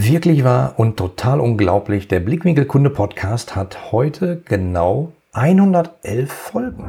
Wirklich wahr und total unglaublich. Der Blickwinkel Kunde Podcast hat heute genau 111 Folgen.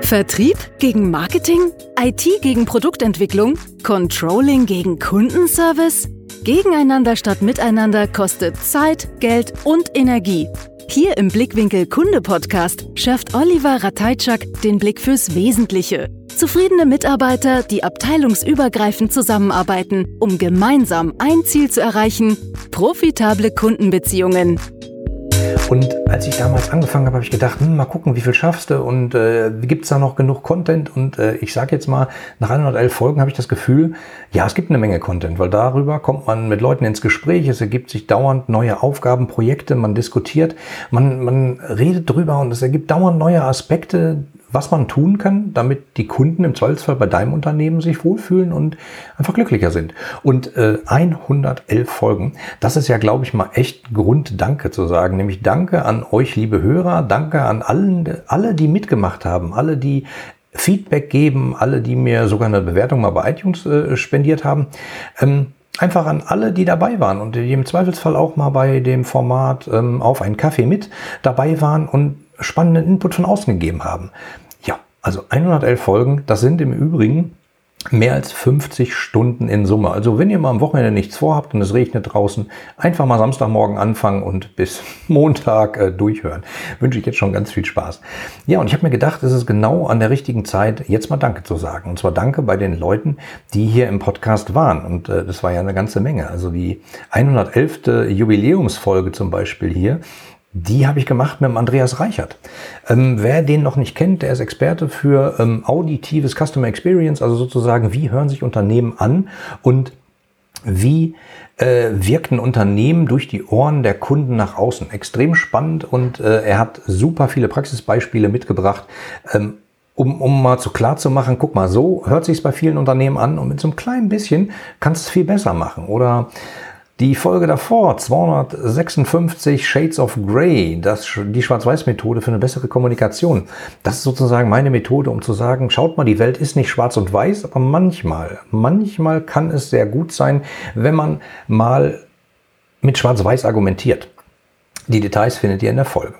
Vertrieb gegen Marketing? IT gegen Produktentwicklung? Controlling gegen Kundenservice? Gegeneinander statt miteinander kostet Zeit, Geld und Energie. Hier im Blickwinkel Kunde Podcast schärft Oliver Rateitschak den Blick fürs Wesentliche Zufriedene Mitarbeiter, die abteilungsübergreifend zusammenarbeiten, um gemeinsam ein Ziel zu erreichen, profitable Kundenbeziehungen. Und als ich damals angefangen habe, habe ich gedacht, hm, mal gucken, wie viel schaffst du und äh, gibt es da noch genug Content? Und äh, ich sage jetzt mal, nach 111 Folgen habe ich das Gefühl, ja, es gibt eine Menge Content, weil darüber kommt man mit Leuten ins Gespräch, es ergibt sich dauernd neue Aufgaben, Projekte, man diskutiert, man, man redet drüber und es ergibt dauernd neue Aspekte, was man tun kann, damit die Kunden im Zweifelsfall bei deinem Unternehmen sich wohlfühlen und einfach glücklicher sind. Und äh, 111 Folgen, das ist ja, glaube ich, mal echt Grund, Danke zu sagen. Nämlich Danke an euch, liebe Hörer, Danke an allen, alle, die mitgemacht haben, alle, die Feedback geben, alle, die mir sogar eine Bewertung mal bei iTunes äh, spendiert haben. Ähm, einfach an alle, die dabei waren und die im Zweifelsfall auch mal bei dem Format ähm, auf einen Kaffee mit dabei waren und spannenden Input von außen gegeben haben. Also 111 Folgen, das sind im Übrigen mehr als 50 Stunden in Summe. Also wenn ihr mal am Wochenende nichts vorhabt und es regnet draußen, einfach mal Samstagmorgen anfangen und bis Montag äh, durchhören. Wünsche ich jetzt schon ganz viel Spaß. Ja, und ich habe mir gedacht, es ist genau an der richtigen Zeit, jetzt mal Danke zu sagen. Und zwar Danke bei den Leuten, die hier im Podcast waren. Und äh, das war ja eine ganze Menge. Also die 111. Jubiläumsfolge zum Beispiel hier die habe ich gemacht mit dem Andreas Reichert. Ähm, wer den noch nicht kennt, der ist Experte für ähm, auditives Customer Experience, also sozusagen, wie hören sich Unternehmen an und wie äh, wirkt ein Unternehmen durch die Ohren der Kunden nach außen. Extrem spannend und äh, er hat super viele Praxisbeispiele mitgebracht. Ähm, um, um mal zu klar zu machen, guck mal, so hört sich bei vielen Unternehmen an und mit so einem kleinen bisschen kannst du es viel besser machen. Oder die Folge davor, 256 Shades of Grey, das, die Schwarz-Weiß-Methode für eine bessere Kommunikation. Das ist sozusagen meine Methode, um zu sagen, schaut mal, die Welt ist nicht schwarz und weiß, aber manchmal, manchmal kann es sehr gut sein, wenn man mal mit schwarz-weiß argumentiert. Die Details findet ihr in der Folge.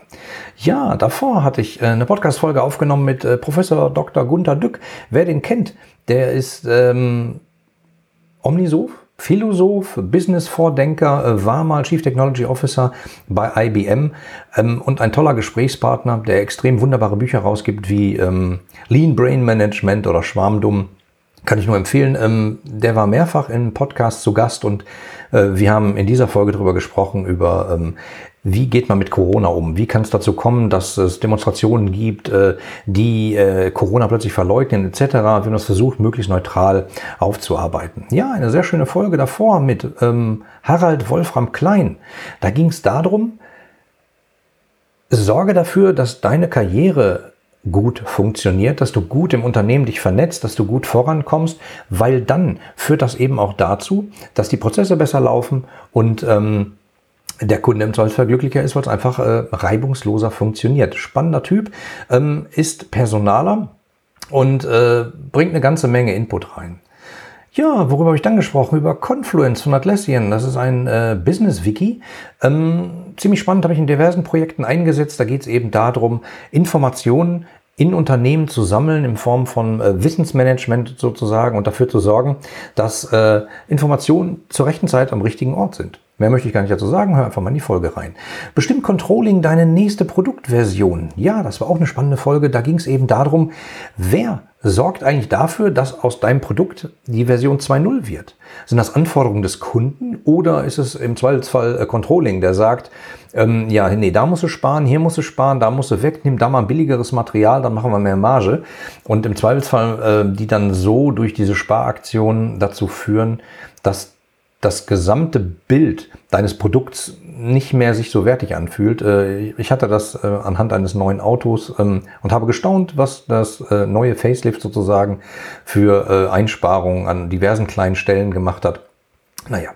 Ja, davor hatte ich äh, eine Podcast-Folge aufgenommen mit äh, Professor Dr. Gunther Dück. Wer den kennt, der ist ähm, Omnisoph, Philosoph, Business-Vordenker, äh, war mal Chief Technology Officer bei IBM ähm, und ein toller Gesprächspartner, der extrem wunderbare Bücher rausgibt wie ähm, Lean Brain Management oder Schwarmdumm. Kann ich nur empfehlen. Ähm, der war mehrfach in Podcasts zu Gast und äh, wir haben in dieser Folge darüber gesprochen, über wie geht man mit Corona um? Wie kann es dazu kommen, dass es Demonstrationen gibt, äh, die äh, Corona plötzlich verleugnen etc.? Wir haben das versucht, möglichst neutral aufzuarbeiten. Ja, eine sehr schöne Folge davor mit ähm, Harald Wolfram Klein. Da ging es darum, sorge dafür, dass deine Karriere gut funktioniert, dass du gut im Unternehmen dich vernetzt, dass du gut vorankommst, weil dann führt das eben auch dazu, dass die Prozesse besser laufen und ähm, der Kunde im Zweifelsfall glücklicher ist, weil es einfach äh, reibungsloser funktioniert. Spannender Typ, ähm, ist Personaler und äh, bringt eine ganze Menge Input rein. Ja, worüber habe ich dann gesprochen? Über Confluence von Atlassian. Das ist ein äh, Business-Wiki. Ähm, ziemlich spannend, habe ich in diversen Projekten eingesetzt. Da geht es eben darum, Informationen in Unternehmen zu sammeln in Form von äh, Wissensmanagement sozusagen und dafür zu sorgen, dass äh, Informationen zur rechten Zeit am richtigen Ort sind. Mehr möchte ich gar nicht dazu sagen, hör einfach mal in die Folge rein. Bestimmt Controlling deine nächste Produktversion. Ja, das war auch eine spannende Folge. Da ging es eben darum, wer sorgt eigentlich dafür, dass aus deinem Produkt die Version 2.0 wird? Sind das Anforderungen des Kunden oder ist es im Zweifelsfall äh, Controlling, der sagt, ähm, ja, nee, da musst du sparen, hier musst du sparen, da musst du weg, nimm da mal ein billigeres Material, dann machen wir mehr Marge. Und im Zweifelsfall, äh, die dann so durch diese Sparaktionen dazu führen, dass das gesamte Bild deines Produkts nicht mehr sich so wertig anfühlt. Äh, ich hatte das äh, anhand eines neuen Autos ähm, und habe gestaunt, was das äh, neue Facelift sozusagen für Einsparungen an diversen kleinen Stellen gemacht hat. Naja.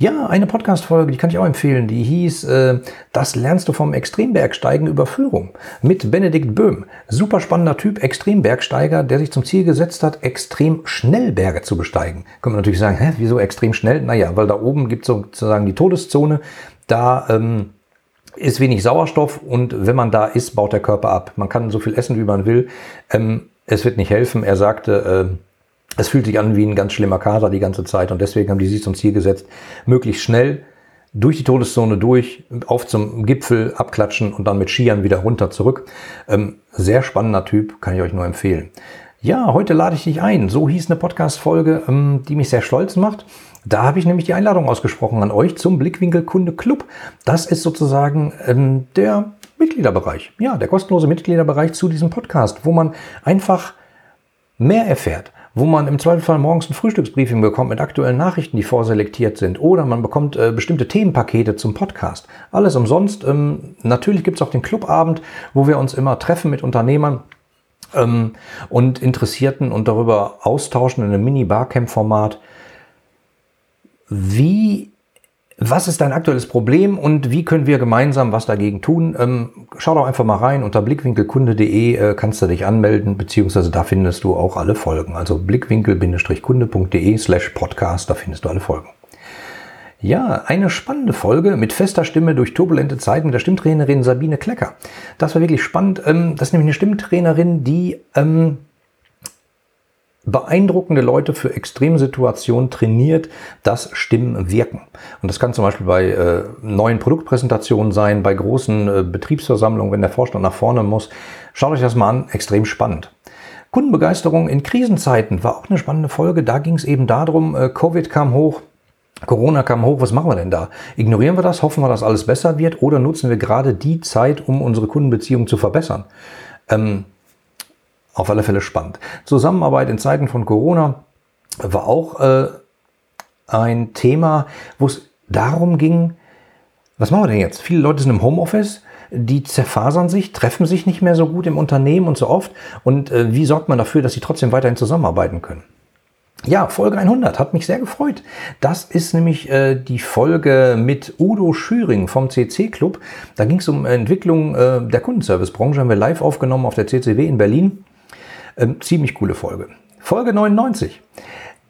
Ja, eine Podcast-Folge, die kann ich auch empfehlen. Die hieß äh, Das lernst du vom Extrembergsteigen über Führung mit Benedikt Böhm. Super spannender Typ, Extrembergsteiger, der sich zum Ziel gesetzt hat, extrem schnell Berge zu besteigen. Können wir natürlich sagen, hä, wieso extrem schnell? Naja, weil da oben gibt es sozusagen die Todeszone. Da ähm, ist wenig Sauerstoff und wenn man da ist, baut der Körper ab. Man kann so viel essen, wie man will. Ähm, es wird nicht helfen. Er sagte, äh, es fühlt sich an wie ein ganz schlimmer Kater die ganze Zeit und deswegen haben die sich zum Ziel gesetzt, möglichst schnell durch die Todeszone durch, auf zum Gipfel abklatschen und dann mit Skiern wieder runter zurück. Ähm, sehr spannender Typ, kann ich euch nur empfehlen. Ja, heute lade ich dich ein. So hieß eine Podcast-Folge, ähm, die mich sehr stolz macht. Da habe ich nämlich die Einladung ausgesprochen an euch zum Blickwinkel Kunde Club. Das ist sozusagen ähm, der Mitgliederbereich. Ja, der kostenlose Mitgliederbereich zu diesem Podcast, wo man einfach mehr erfährt wo man im Zweifelsfall morgens ein Frühstücksbriefing bekommt mit aktuellen Nachrichten, die vorselektiert sind. Oder man bekommt äh, bestimmte Themenpakete zum Podcast. Alles umsonst. Ähm, natürlich gibt es auch den Clubabend, wo wir uns immer treffen mit Unternehmern ähm, und Interessierten und darüber austauschen in einem Mini-Barcamp-Format. Wie was ist dein aktuelles Problem und wie können wir gemeinsam was dagegen tun? Ähm, schau doch einfach mal rein. Unter blickwinkelkunde.de äh, kannst du dich anmelden, beziehungsweise da findest du auch alle Folgen. Also blickwinkel-kunde.de slash podcast, da findest du alle Folgen. Ja, eine spannende Folge mit fester Stimme durch turbulente Zeiten mit der Stimmtrainerin Sabine Klecker. Das war wirklich spannend. Ähm, das ist nämlich eine Stimmtrainerin, die ähm, beeindruckende Leute für Extremsituationen trainiert, dass Stimmen wirken. Und das kann zum Beispiel bei äh, neuen Produktpräsentationen sein, bei großen äh, Betriebsversammlungen, wenn der Vorstand nach vorne muss. Schaut euch das mal an, extrem spannend. Kundenbegeisterung in Krisenzeiten war auch eine spannende Folge. Da ging es eben darum, äh, Covid kam hoch, Corona kam hoch, was machen wir denn da? Ignorieren wir das, hoffen wir, dass alles besser wird oder nutzen wir gerade die Zeit, um unsere Kundenbeziehung zu verbessern? Ähm, auf alle Fälle spannend. Zusammenarbeit in Zeiten von Corona war auch äh, ein Thema, wo es darum ging, was machen wir denn jetzt? Viele Leute sind im Homeoffice, die zerfasern sich, treffen sich nicht mehr so gut im Unternehmen und so oft. Und äh, wie sorgt man dafür, dass sie trotzdem weiterhin zusammenarbeiten können? Ja, Folge 100 hat mich sehr gefreut. Das ist nämlich äh, die Folge mit Udo Schüring vom CC Club. Da ging es um Entwicklung äh, der Kundenservicebranche. Haben wir live aufgenommen auf der CCW in Berlin. Ähm, ziemlich coole Folge. Folge 99.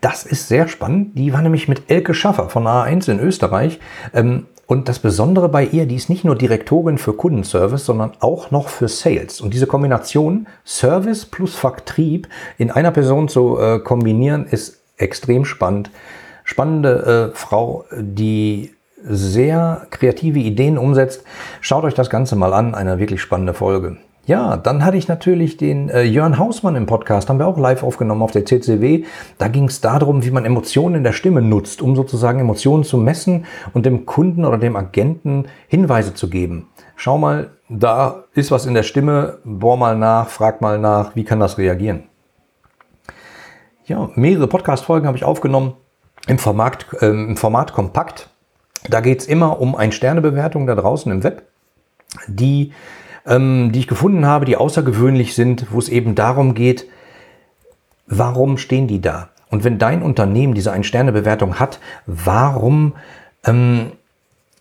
Das ist sehr spannend. Die war nämlich mit Elke Schaffer von A1 in Österreich. Ähm, und das Besondere bei ihr, die ist nicht nur Direktorin für Kundenservice, sondern auch noch für Sales. Und diese Kombination Service plus Vertrieb in einer Person zu äh, kombinieren, ist extrem spannend. Spannende äh, Frau, die sehr kreative Ideen umsetzt. Schaut euch das Ganze mal an, eine wirklich spannende Folge. Ja, dann hatte ich natürlich den äh, Jörn Hausmann im Podcast, haben wir auch live aufgenommen auf der CCW. Da ging es darum, wie man Emotionen in der Stimme nutzt, um sozusagen Emotionen zu messen und dem Kunden oder dem Agenten Hinweise zu geben. Schau mal, da ist was in der Stimme, bohr mal nach, frag mal nach, wie kann das reagieren? Ja, mehrere Podcast-Folgen habe ich aufgenommen im Format, äh, im Format Kompakt. Da geht es immer um ein Sternebewertung da draußen im Web, die ähm, die ich gefunden habe, die außergewöhnlich sind, wo es eben darum geht, warum stehen die da? Und wenn dein Unternehmen diese Ein-Sterne-Bewertung hat, warum ähm,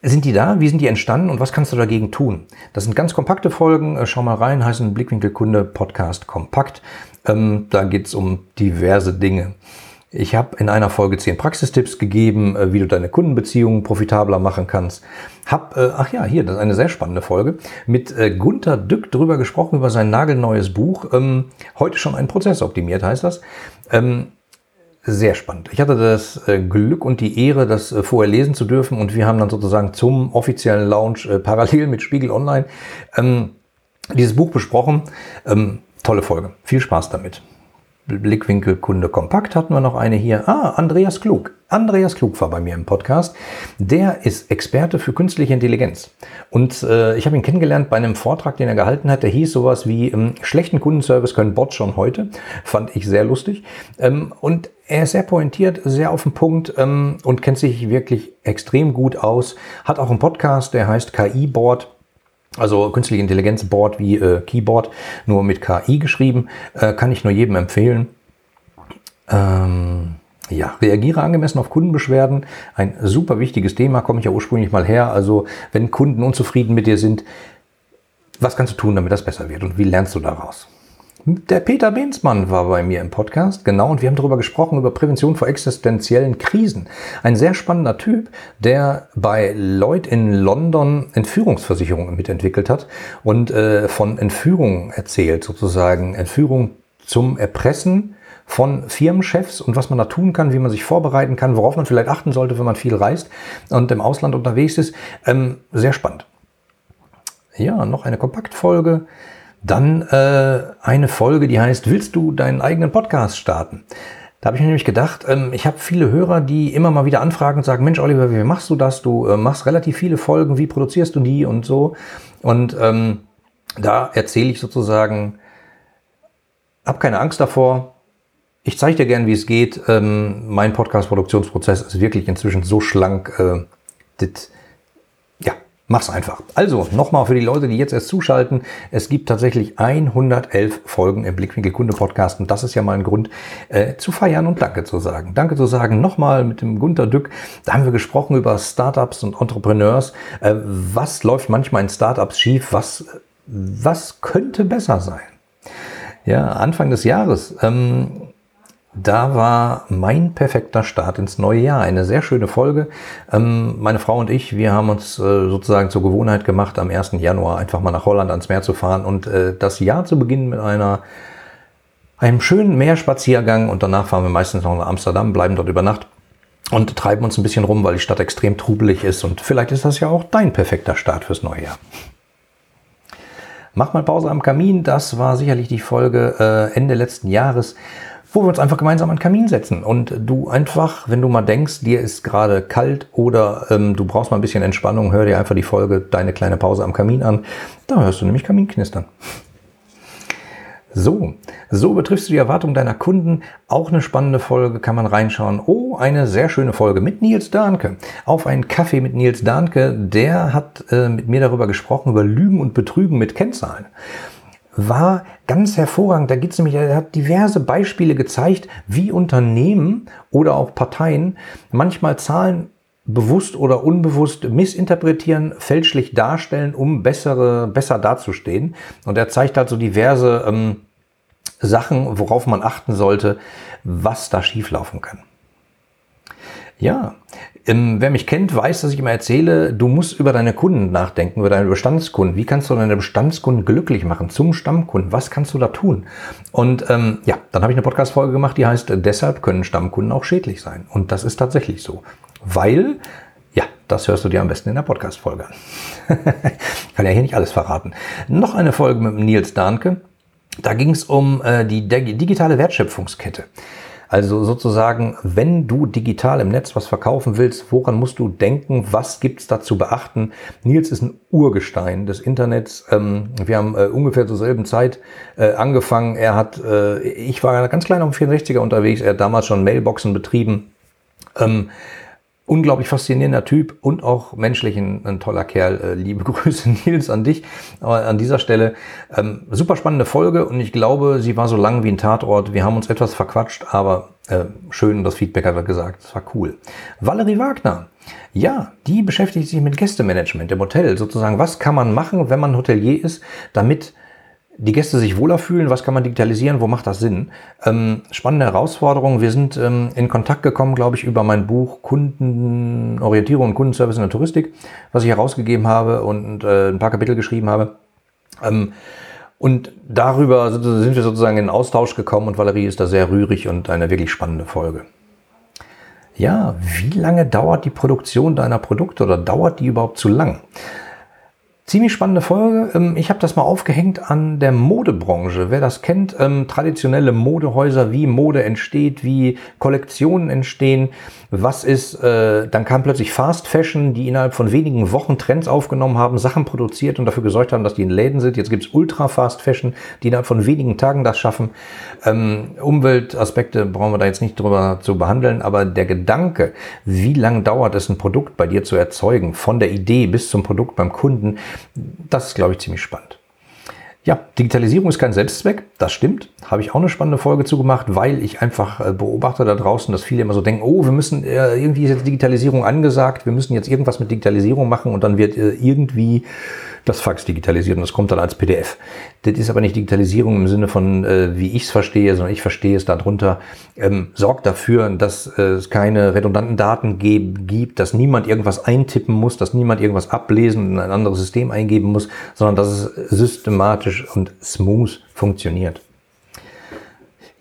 sind die da? Wie sind die entstanden und was kannst du dagegen tun? Das sind ganz kompakte Folgen. Äh, schau mal rein, heißen Blickwinkelkunde Podcast kompakt. Ähm, da geht es um diverse Dinge. Ich habe in einer Folge zehn Praxistipps gegeben, äh, wie du deine Kundenbeziehungen profitabler machen kannst. Hab, äh, ach ja, hier, das ist eine sehr spannende Folge, mit äh, Gunther Dück drüber gesprochen, über sein nagelneues Buch. Ähm, heute schon ein Prozess optimiert, heißt das. Ähm, sehr spannend. Ich hatte das äh, Glück und die Ehre, das äh, vorher lesen zu dürfen und wir haben dann sozusagen zum offiziellen Launch äh, parallel mit Spiegel Online ähm, dieses Buch besprochen. Ähm, tolle Folge. Viel Spaß damit. Blickwinkel Kunde Kompakt hatten wir noch eine hier. Ah, Andreas Klug. Andreas Klug war bei mir im Podcast. Der ist Experte für künstliche Intelligenz. Und äh, ich habe ihn kennengelernt bei einem Vortrag, den er gehalten hat. Der hieß sowas wie ähm, schlechten Kundenservice können Bots schon heute. Fand ich sehr lustig. Ähm, und er ist sehr pointiert, sehr auf den Punkt ähm, und kennt sich wirklich extrem gut aus. Hat auch einen Podcast, der heißt KI Board also künstliche Intelligenz Board wie äh, Keyboard, nur mit KI geschrieben, äh, kann ich nur jedem empfehlen. Ähm, Ja, reagiere angemessen auf Kundenbeschwerden. Ein super wichtiges Thema, komme ich ja ursprünglich mal her. Also wenn Kunden unzufrieden mit dir sind, was kannst du tun, damit das besser wird und wie lernst du daraus? Der Peter Behnsmann war bei mir im Podcast, genau, und wir haben darüber gesprochen, über Prävention vor existenziellen Krisen. Ein sehr spannender Typ, der bei Lloyd in London Entführungsversicherungen mitentwickelt hat und äh, von Entführung erzählt, sozusagen Entführung zum Erpressen von Firmenchefs und was man da tun kann, wie man sich vorbereiten kann, worauf man vielleicht achten sollte, wenn man viel reist und im Ausland unterwegs ist. Ähm, sehr spannend. Ja, noch eine Kompaktfolge. Dann äh, eine Folge, die heißt, willst du deinen eigenen Podcast starten? Da habe ich mir nämlich gedacht, ähm, ich habe viele Hörer, die immer mal wieder anfragen und sagen, Mensch, Oliver, wie machst du das? Du äh, machst relativ viele Folgen, wie produzierst du die und so. Und ähm, da erzähle ich sozusagen, hab keine Angst davor. Ich zeige dir gern, wie es geht. Ähm, mein Podcast-Produktionsprozess ist wirklich inzwischen so schlank. Äh, das, Mach's einfach. Also, nochmal für die Leute, die jetzt erst zuschalten. Es gibt tatsächlich 111 Folgen im Blickwinkel Kunde Podcast und das ist ja mal ein Grund äh, zu feiern und Danke zu sagen. Danke zu sagen nochmal mit dem Gunter Dück. Da haben wir gesprochen über Startups und Entrepreneurs. Äh, was läuft manchmal in Startups schief? Was, was könnte besser sein? Ja, Anfang des Jahres ähm, da war mein perfekter Start ins neue Jahr. Eine sehr schöne Folge. Ähm, meine Frau und ich, wir haben uns äh, sozusagen zur Gewohnheit gemacht, am 1. Januar einfach mal nach Holland ans Meer zu fahren und äh, das Jahr zu beginnen mit einer einem schönen Meerspaziergang und danach fahren wir meistens noch nach Amsterdam, bleiben dort über Nacht und treiben uns ein bisschen rum, weil die Stadt extrem trubelig ist und vielleicht ist das ja auch dein perfekter Start fürs neue Jahr. Mach mal Pause am Kamin, das war sicherlich die Folge äh, Ende letzten Jahres wo wir uns einfach gemeinsam an den Kamin setzen und du einfach, wenn du mal denkst, dir ist gerade kalt oder ähm, du brauchst mal ein bisschen Entspannung, hör dir einfach die Folge Deine kleine Pause am Kamin an. Da hörst du nämlich Kamin knistern. So, so betriffst du die Erwartung deiner Kunden. Auch eine spannende Folge, kann man reinschauen. Oh, eine sehr schöne Folge mit Nils Dahnke. Auf einen Kaffee mit Nils Dahnke. Der hat äh, mit mir darüber gesprochen, über Lügen und Betrügen mit Kennzahlen war ganz hervorragend. Da gibt es nämlich, er hat diverse Beispiele gezeigt, wie Unternehmen oder auch Parteien manchmal Zahlen bewusst oder unbewusst missinterpretieren, fälschlich darstellen, um bessere, besser dazustehen. Und er zeigt halt so diverse ähm, Sachen, worauf man achten sollte, was da schieflaufen kann. Ja, ähm, wer mich kennt, weiß, dass ich immer erzähle, du musst über deine Kunden nachdenken, über deine Bestandskunden. Wie kannst du deine Bestandskunden glücklich machen zum Stammkunden? Was kannst du da tun? Und ähm, ja, dann habe ich eine Podcast-Folge gemacht, die heißt, deshalb können Stammkunden auch schädlich sein. Und das ist tatsächlich so. Weil, ja, das hörst du dir am besten in der Podcast-Folge an. Kann ja hier nicht alles verraten. Noch eine Folge mit Nils Dahnke. Da ging es um äh, die digitale Wertschöpfungskette. Also sozusagen, wenn du digital im Netz was verkaufen willst, woran musst du denken? Was gibt's da zu beachten? Nils ist ein Urgestein des Internets. Ähm, wir haben äh, ungefähr zur selben Zeit äh, angefangen. Er hat, äh, ich war ganz klein dem 64er unterwegs. Er hat damals schon Mailboxen betrieben. Unglaublich faszinierender Typ und auch menschlich ein, ein toller Kerl. Äh, liebe Grüße, Nils, an dich Aber an dieser Stelle. Ähm, super spannende Folge und ich glaube, sie war so lang wie ein Tatort. Wir haben uns etwas verquatscht, aber äh, schön, das Feedback hat er gesagt. Es war cool. Valerie Wagner. Ja, die beschäftigt sich mit Gästemanagement im Hotel. Sozusagen, was kann man machen, wenn man Hotelier ist, damit die Gäste sich wohler fühlen, was kann man digitalisieren, wo macht das Sinn? Ähm, spannende Herausforderung. Wir sind ähm, in Kontakt gekommen, glaube ich, über mein Buch Kundenorientierung und Kundenservice in der Touristik, was ich herausgegeben habe und äh, ein paar Kapitel geschrieben habe. Ähm, und darüber sind wir sozusagen in Austausch gekommen und Valerie ist da sehr rührig und eine wirklich spannende Folge. Ja, wie lange dauert die Produktion deiner Produkte oder dauert die überhaupt zu lang? Ziemlich spannende Folge. Ähm, ich habe das mal aufgehängt an der Modebranche. Wer das kennt, ähm, traditionelle Modehäuser, wie Mode entsteht, wie Kollektionen entstehen. Was ist, äh, dann kam plötzlich Fast Fashion, die innerhalb von wenigen Wochen Trends aufgenommen haben, Sachen produziert und dafür gesorgt haben, dass die in Läden sind. Jetzt gibt's Ultra Fast Fashion, die innerhalb von wenigen Tagen das schaffen. Ähm, Umweltaspekte brauchen wir da jetzt nicht drüber zu behandeln, aber der Gedanke, wie lange dauert es, ein Produkt bei dir zu erzeugen, von der Idee bis zum Produkt beim Kunden, das ist, glaube ich, ziemlich spannend. Ja, Digitalisierung ist kein Selbstzweck, das stimmt. Habe ich auch eine spannende Folge zugemacht, weil ich einfach äh, beobachte da draußen, dass viele immer so denken, oh, wir müssen, äh, irgendwie ist jetzt Digitalisierung angesagt, wir müssen jetzt irgendwas mit Digitalisierung machen und dann wird äh, irgendwie das Fax digitalisiert und das kommt dann als PDF. Das ist aber nicht Digitalisierung im Sinne von, äh, wie ich es verstehe, sondern ich verstehe es darunter, ähm, sorgt dafür, dass äh, es keine redundanten Daten gibt, dass niemand irgendwas eintippen muss, dass niemand irgendwas ablesen und in ein anderes System eingeben muss, sondern dass es systematisch und smooth funktioniert.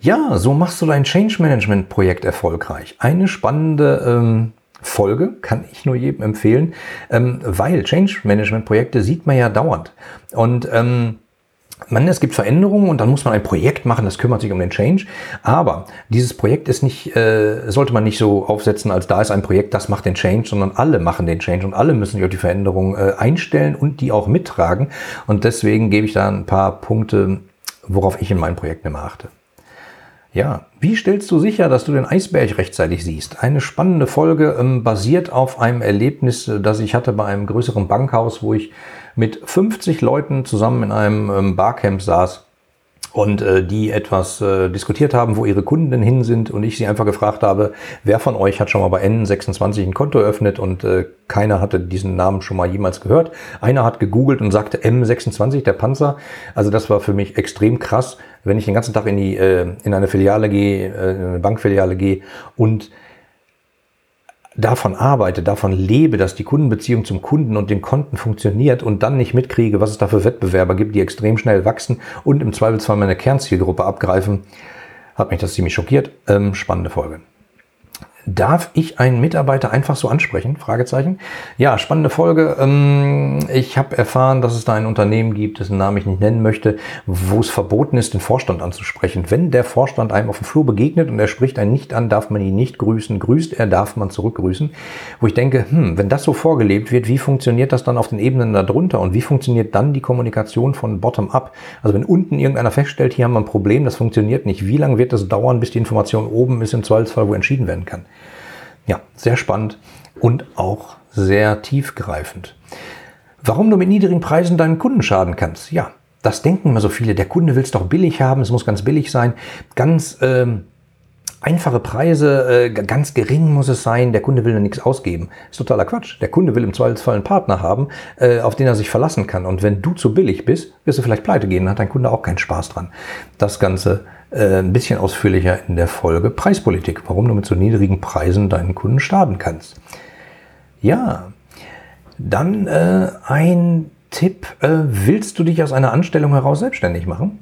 Ja, so machst du dein Change Management Projekt erfolgreich. Eine spannende ähm, Folge, kann ich nur jedem empfehlen, ähm, weil Change Management Projekte sieht man ja dauernd. Und ähm, man, es gibt Veränderungen und dann muss man ein Projekt machen, das kümmert sich um den Change. Aber dieses Projekt ist nicht, äh, sollte man nicht so aufsetzen, als da ist ein Projekt, das macht den Change, sondern alle machen den Change und alle müssen sich auf die Veränderung äh, einstellen und die auch mittragen. Und deswegen gebe ich da ein paar Punkte, worauf ich in meinen Projekten immer achte. Ja, wie stellst du sicher, dass du den Eisberg rechtzeitig siehst? Eine spannende Folge ähm, basiert auf einem Erlebnis, äh, das ich hatte bei einem größeren Bankhaus, wo ich mit 50 Leuten zusammen in einem ähm, Barcamp saß und äh, die etwas äh, diskutiert haben, wo ihre Kunden hin sind und ich sie einfach gefragt habe, wer von euch hat schon mal bei N26 ein Konto eröffnet und äh, keiner hatte diesen Namen schon mal jemals gehört. Einer hat gegoogelt und sagte M26, der Panzer. Also das war für mich extrem krass, wenn ich den ganzen Tag in die äh, in eine Filiale gehe, äh, in eine Bankfiliale gehe und davon arbeite, davon lebe, dass die Kundenbeziehung zum Kunden und den Konten funktioniert und dann nicht mitkriege, was es da für Wettbewerber gibt, die extrem schnell wachsen und im Zweifelsfall meine Kernzielgruppe abgreifen, hat mich das ziemlich schockiert. Ähm, spannende Folge. Darf ich einen Mitarbeiter einfach so ansprechen? Fragezeichen. Ja, spannende Folge. Ähm, ich habe erfahren, dass es da ein Unternehmen gibt, dessen Namen ich nicht nennen möchte, wo es verboten ist, den Vorstand anzusprechen. Wenn der Vorstand einem auf dem Flur begegnet und er spricht einen nicht an, darf man ihn nicht grüßen. Grüßt er, darf man zurückgrüßen. Wo ich denke, hm, wenn das so vorgelebt wird, wie funktioniert das dann auf den Ebenen darunter und wie funktioniert dann die Kommunikation von bottom-up? Also wenn unten irgendeiner feststellt, hier haben wir ein Problem, das funktioniert nicht, wie lange wird das dauern, bis die Information oben ist, im Zweifelsfall, wo entschieden werden kann? Ja, sehr spannend und auch sehr tiefgreifend. Warum du mit niedrigen Preisen deinen Kunden schaden kannst? Ja, das denken immer so viele. Der Kunde will es doch billig haben, es muss ganz billig sein. Ganz ähm, einfache Preise, äh, ganz gering muss es sein, der Kunde will da nichts ausgeben. ist totaler Quatsch. Der Kunde will im Zweifelsfall einen Partner haben, äh, auf den er sich verlassen kann. Und wenn du zu billig bist, wirst du vielleicht pleite gehen, dann hat dein Kunde auch keinen Spaß dran. Das Ganze äh, ein bisschen ausführlicher in der Folge Preispolitik, warum du mit so niedrigen Preisen deinen Kunden starten kannst. Ja, dann äh, ein Tipp, äh, willst du dich aus einer Anstellung heraus selbstständig machen?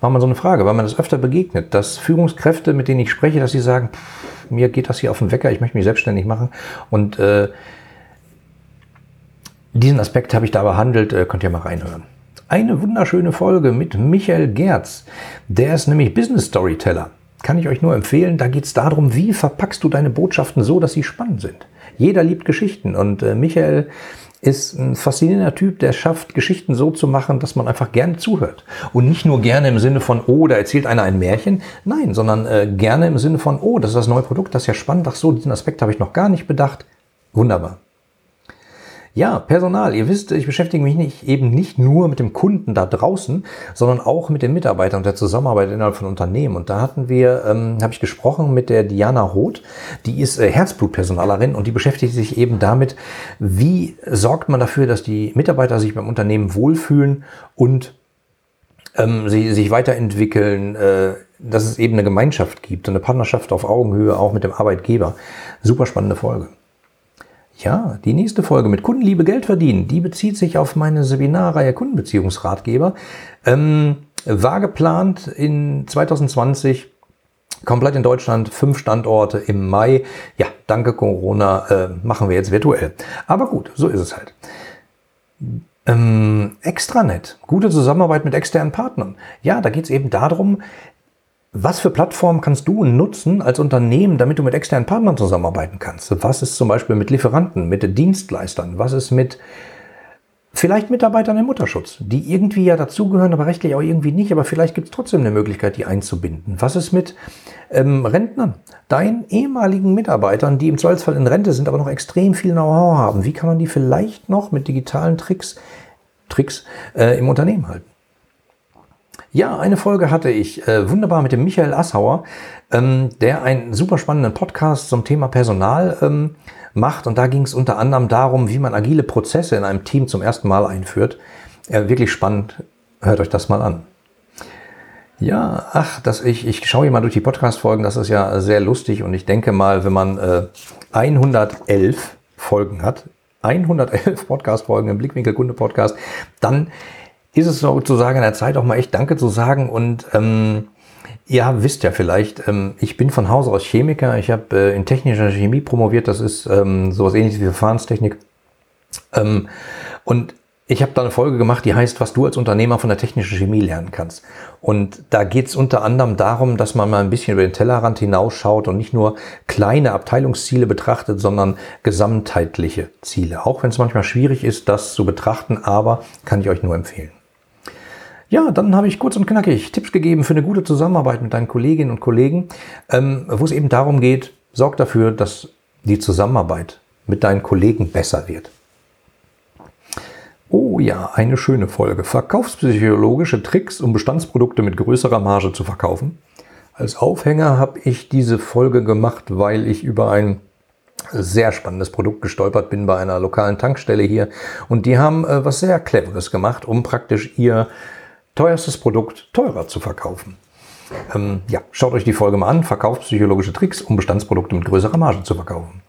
War mal so eine Frage, weil man das öfter begegnet, dass Führungskräfte, mit denen ich spreche, dass sie sagen, pff, mir geht das hier auf den Wecker, ich möchte mich selbstständig machen und äh, diesen Aspekt habe ich da behandelt, äh, könnt ihr mal reinhören eine wunderschöne Folge mit Michael Gerz. Der ist nämlich Business Storyteller. Kann ich euch nur empfehlen. Da geht es darum, wie verpackst du deine Botschaften so, dass sie spannend sind. Jeder liebt Geschichten und äh, Michael ist ein faszinierender Typ, der schafft, Geschichten so zu machen, dass man einfach gerne zuhört. Und nicht nur gerne im Sinne von, oh, da erzählt einer ein Märchen. Nein, sondern äh, gerne im Sinne von, oh, das ist das neue Produkt, das ist ja spannend. Ach so, diesen Aspekt habe ich noch gar nicht bedacht. Wunderbar. Ja, Personal. Ihr wisst, ich beschäftige mich nicht, eben nicht nur mit dem Kunden da draußen, sondern auch mit den Mitarbeitern und der Zusammenarbeit innerhalb von Unternehmen. Und da hatten wir, ähm, habe ich gesprochen mit der Diana Roth, die ist äh, Herzblutpersonalerin und die beschäftigt sich eben damit, wie sorgt man dafür, dass die Mitarbeiter sich beim Unternehmen wohlfühlen und ähm, sie sich weiterentwickeln, äh, dass es eben eine Gemeinschaft gibt, eine Partnerschaft auf Augenhöhe, auch mit dem Arbeitgeber. Super spannende Folge. Ja, die nächste Folge mit Kundenliebe Geld verdienen, die bezieht sich auf meine Seminarreihe Kundenbeziehungsratgeber. Ähm, war geplant in 2020 komplett in Deutschland, fünf Standorte im Mai. Ja, danke Corona äh, machen wir jetzt virtuell. Aber gut, so ist es halt. Ähm, Extranet, gute Zusammenarbeit mit externen Partnern. Ja, da geht es eben darum, was für Plattformen kannst du nutzen als Unternehmen, damit du mit externen Partnern zusammenarbeiten kannst? Was ist zum Beispiel mit Lieferanten, mit Dienstleistern? Was ist mit vielleicht Mitarbeitern im Mutterschutz, die irgendwie ja dazugehören, aber rechtlich auch irgendwie nicht, aber vielleicht gibt es trotzdem eine Möglichkeit, die einzubinden. Was ist mit ähm, Rentnern, deinen ehemaligen Mitarbeitern, die im Zweifelsfall in Rente sind, aber noch extrem viel Know-how haben? Wie kann man die vielleicht noch mit digitalen Tricks, Tricks äh, im Unternehmen halten? Ja, eine Folge hatte ich äh, wunderbar mit dem Michael Assauer, ähm, der einen super spannenden Podcast zum Thema Personal ähm, macht. Und da ging es unter anderem darum, wie man agile Prozesse in einem Team zum ersten Mal einführt. Äh, wirklich spannend. Hört euch das mal an. Ja, ach, das, ich, ich schaue hier mal durch die Podcast-Folgen, das ist ja sehr lustig und ich denke mal, wenn man äh, 111 Folgen hat, 111 Podcast-Folgen im Blickwinkel Kunde Podcast, dann ist es sozusagen an der Zeit auch mal echt Danke zu sagen und ähm, Ihr wisst ja vielleicht, ähm, ich bin von Hause aus Chemiker. Ich habe äh, in technischer Chemie promoviert. Das ist ähm, sowas ähnliches wie Verfahrenstechnik. Ähm, und ich habe da eine Folge gemacht, die heißt, was du als Unternehmer von der technischen Chemie lernen kannst. Und da geht es unter anderem darum, dass man mal ein bisschen über den Tellerrand hinausschaut und nicht nur kleine Abteilungsziele betrachtet, sondern gesamtheitliche Ziele. Auch wenn es manchmal schwierig ist, das zu betrachten, aber kann ich euch nur empfehlen. Ja, dann habe ich kurz und knackig Tipps gegeben für eine gute Zusammenarbeit mit deinen Kolleginnen und Kollegen, ähm, wo es eben darum geht, sorg dafür, dass die Zusammenarbeit mit deinen Kollegen besser wird. Oh ja, eine schöne Folge. Verkaufspsychologische Tricks, um Bestandsprodukte mit größerer Marge zu verkaufen. Als Aufhänger habe ich diese Folge gemacht, weil ich über ein sehr spannendes Produkt gestolpert bin bei einer lokalen Tankstelle hier. Und die haben äh, was sehr Cleveres gemacht, um praktisch ihr teuerstes Produkt teurer zu verkaufen. Ähm, ja, schaut euch die Folge mal an. Verkaufspsychologische Tricks, um Bestandsprodukte mit größerer Marge zu verkaufen.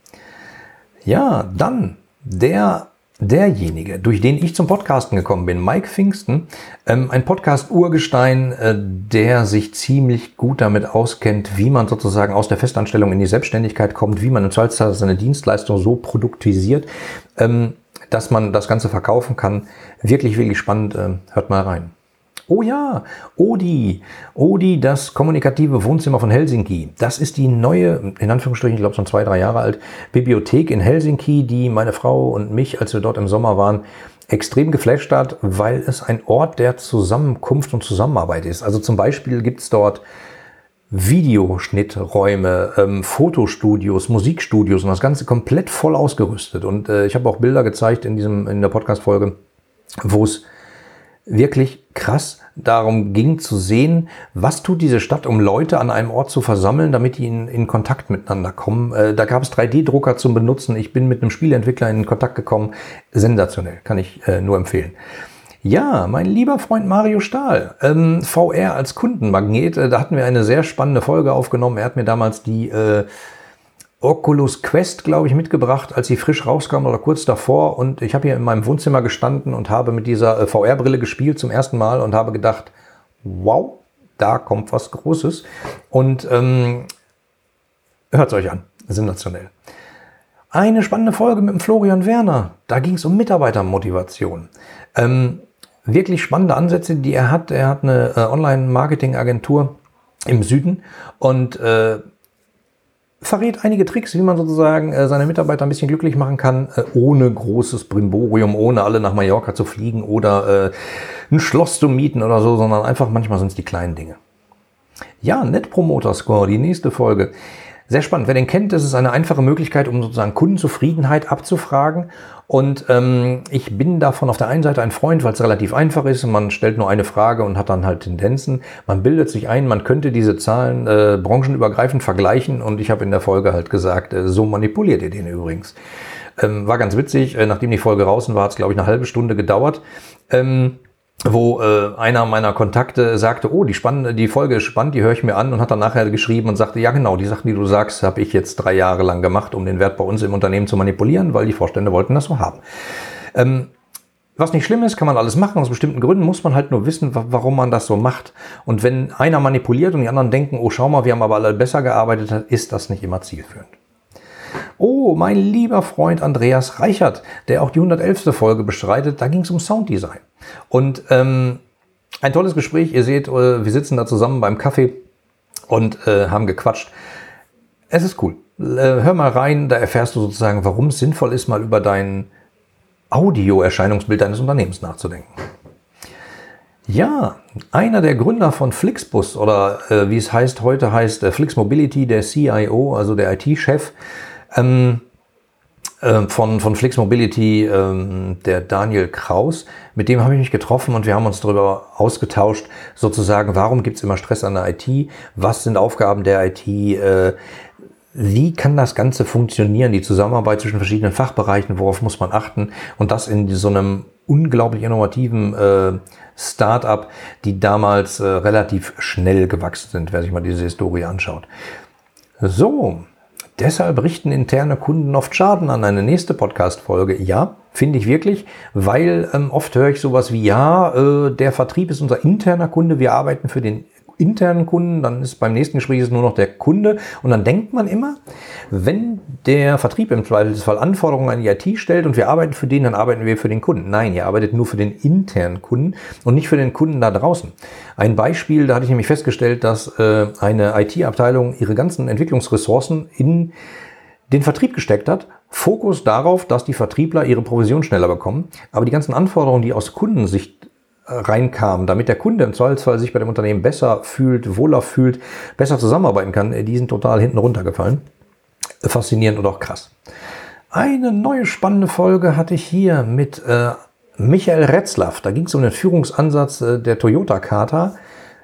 Ja, dann der derjenige, durch den ich zum Podcasten gekommen bin, Mike Pfingsten, ähm, ein Podcast-Urgestein, äh, der sich ziemlich gut damit auskennt, wie man sozusagen aus der Festanstellung in die Selbstständigkeit kommt, wie man im Zweifelsfall seine Dienstleistung so produktisiert, ähm, dass man das Ganze verkaufen kann. Wirklich, wirklich spannend. Äh, hört mal rein. Oh ja, Odi. Odi, das kommunikative Wohnzimmer von Helsinki. Das ist die neue, in Anführungsstrichen, ich glaube schon zwei, drei Jahre alt, Bibliothek in Helsinki, die meine Frau und mich, als wir dort im Sommer waren, extrem geflasht hat, weil es ein Ort der Zusammenkunft und Zusammenarbeit ist. Also zum Beispiel gibt es dort Videoschnitträume, ähm, Fotostudios, Musikstudios und das Ganze komplett voll ausgerüstet. Und äh, ich habe auch Bilder gezeigt in, diesem, in der Podcast-Folge, wo es wirklich krass darum ging zu sehen, was tut diese Stadt, um Leute an einem Ort zu versammeln, damit die in, in Kontakt miteinander kommen. Äh, da gab es 3D-Drucker zum Benutzen. Ich bin mit einem Spieleentwickler in Kontakt gekommen. Sensationell, kann ich äh, nur empfehlen. Ja, mein lieber Freund Mario Stahl, ähm, VR als Kundenmagnet, äh, da hatten wir eine sehr spannende Folge aufgenommen. Er hat mir damals die äh, Oculus Quest, glaube ich, mitgebracht, als sie frisch rauskam oder kurz davor. Und ich habe hier in meinem Wohnzimmer gestanden und habe mit dieser äh, VR-Brille gespielt zum ersten Mal und habe gedacht, wow, da kommt was Großes. Und ähm, hört es euch an, sensationell. Eine spannende Folge mit dem Florian Werner. Da ging es um Mitarbeitermotivation. Ähm, wirklich spannende Ansätze, die er hat. Er hat eine äh, Online-Marketing-Agentur im Süden und äh, verrät einige Tricks, wie man sozusagen äh, seine Mitarbeiter ein bisschen glücklich machen kann, äh, ohne großes Brimborium, ohne alle nach Mallorca zu fliegen oder äh, ein Schloss zu mieten oder so, sondern einfach manchmal sind es die kleinen Dinge. Ja, Net Promoter Score, die nächste Folge. Sehr spannend. Wer den kennt, das ist eine einfache Möglichkeit, um sozusagen Kundenzufriedenheit abzufragen. Und ähm, ich bin davon auf der einen Seite ein Freund, weil es relativ einfach ist. Man stellt nur eine Frage und hat dann halt Tendenzen. Man bildet sich ein, man könnte diese Zahlen äh, branchenübergreifend vergleichen. Und ich habe in der Folge halt gesagt, äh, so manipuliert ihr den übrigens. Ähm, war ganz witzig. Äh, nachdem die Folge draußen war, hat es, glaube ich, eine halbe Stunde gedauert. Ähm, wo äh, einer meiner Kontakte sagte, oh, die, spannende, die Folge ist spannend, die höre ich mir an und hat dann nachher geschrieben und sagte, ja genau, die Sachen, die du sagst, habe ich jetzt drei Jahre lang gemacht, um den Wert bei uns im Unternehmen zu manipulieren, weil die Vorstände wollten das so haben. Ähm, was nicht schlimm ist, kann man alles machen. Aus bestimmten Gründen muss man halt nur wissen, warum man das so macht. Und wenn einer manipuliert und die anderen denken, oh, schau mal, wir haben aber alle besser gearbeitet, ist das nicht immer zielführend. Oh, mein lieber Freund Andreas Reichert, der auch die 111. Folge bestreitet, da ging es um Sounddesign. Und ähm, ein tolles Gespräch. Ihr seht, äh, wir sitzen da zusammen beim Kaffee und äh, haben gequatscht. Es ist cool. Äh, hör mal rein, da erfährst du sozusagen, warum es sinnvoll ist, mal über dein Audio-Erscheinungsbild deines Unternehmens nachzudenken. Ja, einer der Gründer von Flixbus oder äh, wie es heißt heute heißt äh, Flix Mobility, der CIO, also der IT-Chef, ähm, äh, von, von Flix Mobility, ähm, der Daniel Kraus. Mit dem habe ich mich getroffen und wir haben uns darüber ausgetauscht, sozusagen, warum gibt es immer Stress an der IT? Was sind Aufgaben der IT? Äh, wie kann das Ganze funktionieren, die Zusammenarbeit zwischen verschiedenen Fachbereichen, worauf muss man achten und das in so einem unglaublich innovativen äh, Start-up, die damals äh, relativ schnell gewachsen sind, wer sich mal diese Historie anschaut. So, deshalb richten interne Kunden oft Schaden an. Eine nächste Podcast-Folge, ja, finde ich wirklich, weil ähm, oft höre ich sowas wie, ja, äh, der Vertrieb ist unser interner Kunde, wir arbeiten für den internen Kunden, dann ist beim nächsten Gespräch ist nur noch der Kunde und dann denkt man immer, wenn der Vertrieb im Zweifelsfall Anforderungen an die IT stellt und wir arbeiten für den, dann arbeiten wir für den Kunden. Nein, ihr arbeitet nur für den internen Kunden und nicht für den Kunden da draußen. Ein Beispiel, da hatte ich nämlich festgestellt, dass äh, eine IT-Abteilung ihre ganzen Entwicklungsressourcen in den Vertrieb gesteckt hat. Fokus darauf, dass die Vertriebler ihre Provision schneller bekommen. Aber die ganzen Anforderungen, die aus Kundensicht reinkam, damit der Kunde im Zweifelsfall sich bei dem Unternehmen besser fühlt, wohler fühlt, besser zusammenarbeiten kann, die sind total hinten runtergefallen. Faszinierend und auch krass. Eine neue spannende Folge hatte ich hier mit äh, Michael Retzlaff. Da ging es um den Führungsansatz äh, der Toyota Charta.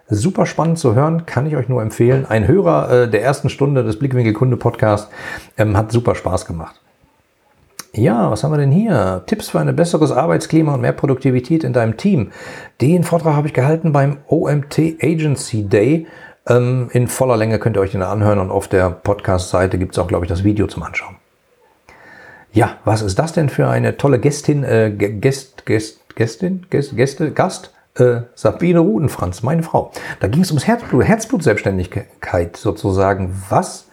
Super spannend zu hören, kann ich euch nur empfehlen. Ein Hörer äh, der ersten Stunde des Blickwinkel Kunde Podcast ähm, hat super Spaß gemacht. Ja, was haben wir denn hier? Tipps für ein besseres Arbeitsklima und mehr Produktivität in deinem Team. Den Vortrag habe ich gehalten beim OMT Agency Day. Ähm, in voller Länge könnt ihr euch den anhören und auf der Podcast-Seite gibt es auch, glaube ich, das Video zum Anschauen. Ja, was ist das denn für eine tolle Gästin, äh, Gäst, Gäst, Gästin, Gäst, Gäste, Gast? Äh, Sabine Rudenfranz, meine Frau. Da ging es ums Herzblut, Herzblutselbstständigkeit sozusagen. Was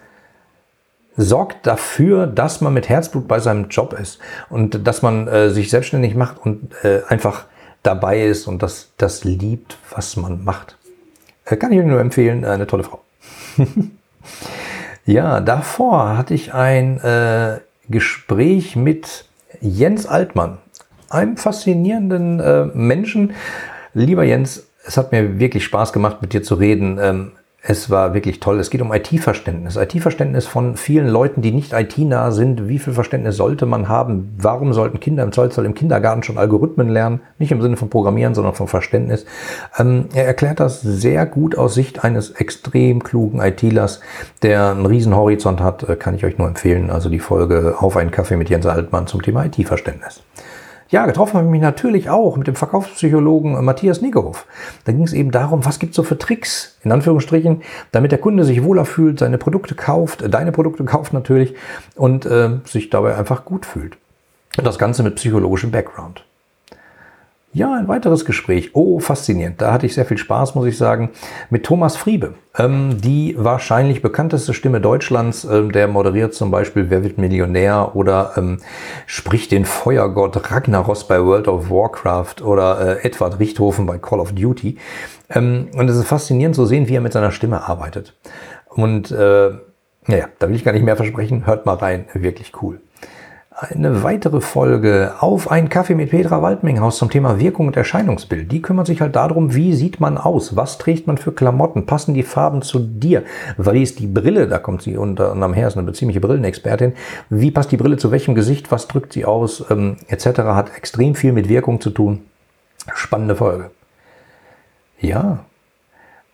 sorgt dafür, dass man mit Herzblut bei seinem Job ist und dass man äh, sich selbstständig macht und äh, einfach dabei ist und das, das liebt, was man macht. Äh, kann ich Ihnen nur empfehlen, eine tolle Frau. ja, davor hatte ich ein äh, Gespräch mit Jens Altmann, einem faszinierenden äh, Menschen. Lieber Jens, es hat mir wirklich Spaß gemacht, mit dir zu reden. Ähm, es war wirklich toll. Es geht um IT-Verständnis. IT-Verständnis von vielen Leuten, die nicht IT-nah sind. Wie viel Verständnis sollte man haben? Warum sollten Kinder im Zollzoll im Kindergarten schon Algorithmen lernen? Nicht im Sinne von Programmieren, sondern von Verständnis. Ähm, er erklärt das sehr gut aus Sicht eines extrem klugen ITlers, der einen riesen Horizont hat. Äh, kann ich euch nur empfehlen. Also die Folge Auf einen Kaffee mit Jens Altmann zum Thema IT-Verständnis. Ja, getroffen habe ich mich natürlich auch mit dem Verkaufspsychologen Matthias Niggerhoff. Da ging es eben darum, was gibt es so für Tricks, in Anführungsstrichen, damit der Kunde sich wohler fühlt, seine Produkte kauft, deine Produkte kauft natürlich und äh, sich dabei einfach gut fühlt. Und das Ganze mit psychologischem Background. Ja, ein weiteres Gespräch. Oh, faszinierend. Da hatte ich sehr viel Spaß, muss ich sagen, mit Thomas Friebe. Ähm, die wahrscheinlich bekannteste Stimme Deutschlands. Ähm, der moderiert zum Beispiel Wer wird Millionär oder ähm, spricht den Feuergott Ragnaros bei World of Warcraft oder äh, Edward Richthofen bei Call of Duty. Ähm, und es ist faszinierend zu sehen, wie er mit seiner Stimme arbeitet. Und äh, naja, da will ich gar nicht mehr versprechen. Hört mal rein. Wirklich cool eine weitere Folge auf einen Kaffee mit Petra Waldminghaus zum Thema Wirkung und Erscheinungsbild. Die kümmert sich halt darum, wie sieht man aus? Was trägt man für Klamotten? Passen die Farben zu dir? Wie ist die Brille? Da kommt sie unter anderem her, ist eine ziemliche Brillenexpertin. Wie passt die Brille zu welchem Gesicht? Was drückt sie aus? Ähm, etc. Hat extrem viel mit Wirkung zu tun. Spannende Folge. Ja,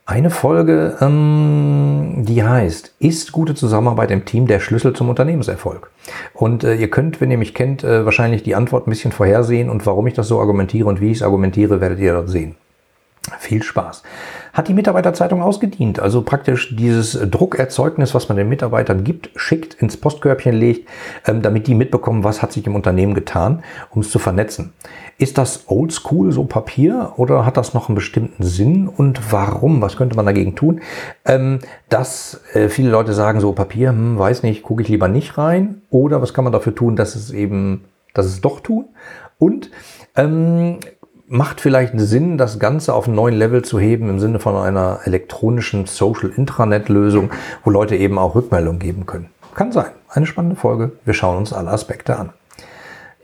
eine Folge, ähm, die heißt, ist gute Zusammenarbeit im Team der Schlüssel zum Unternehmenserfolg? Und äh, ihr könnt, wenn ihr mich kennt, äh, wahrscheinlich die Antwort ein bisschen vorhersehen und warum ich das so argumentiere und wie ich es argumentiere, werdet ihr dort sehen. Viel Spaß. Hat die Mitarbeiterzeitung ausgedient, also praktisch dieses Druckerzeugnis, was man den Mitarbeitern gibt, schickt, ins Postkörbchen legt, ähm, damit die mitbekommen, was hat sich im Unternehmen getan, um es zu vernetzen. Ist das oldschool, so Papier, oder hat das noch einen bestimmten Sinn und warum? Was könnte man dagegen tun? Ähm, dass äh, viele Leute sagen, so Papier, hm, weiß nicht, gucke ich lieber nicht rein. Oder was kann man dafür tun, dass es eben, dass es doch tun? Und ähm, macht vielleicht Sinn, das Ganze auf einen neuen Level zu heben im Sinne von einer elektronischen Social Intranet Lösung, wo Leute eben auch Rückmeldungen geben können. Kann sein. Eine spannende Folge. Wir schauen uns alle Aspekte an.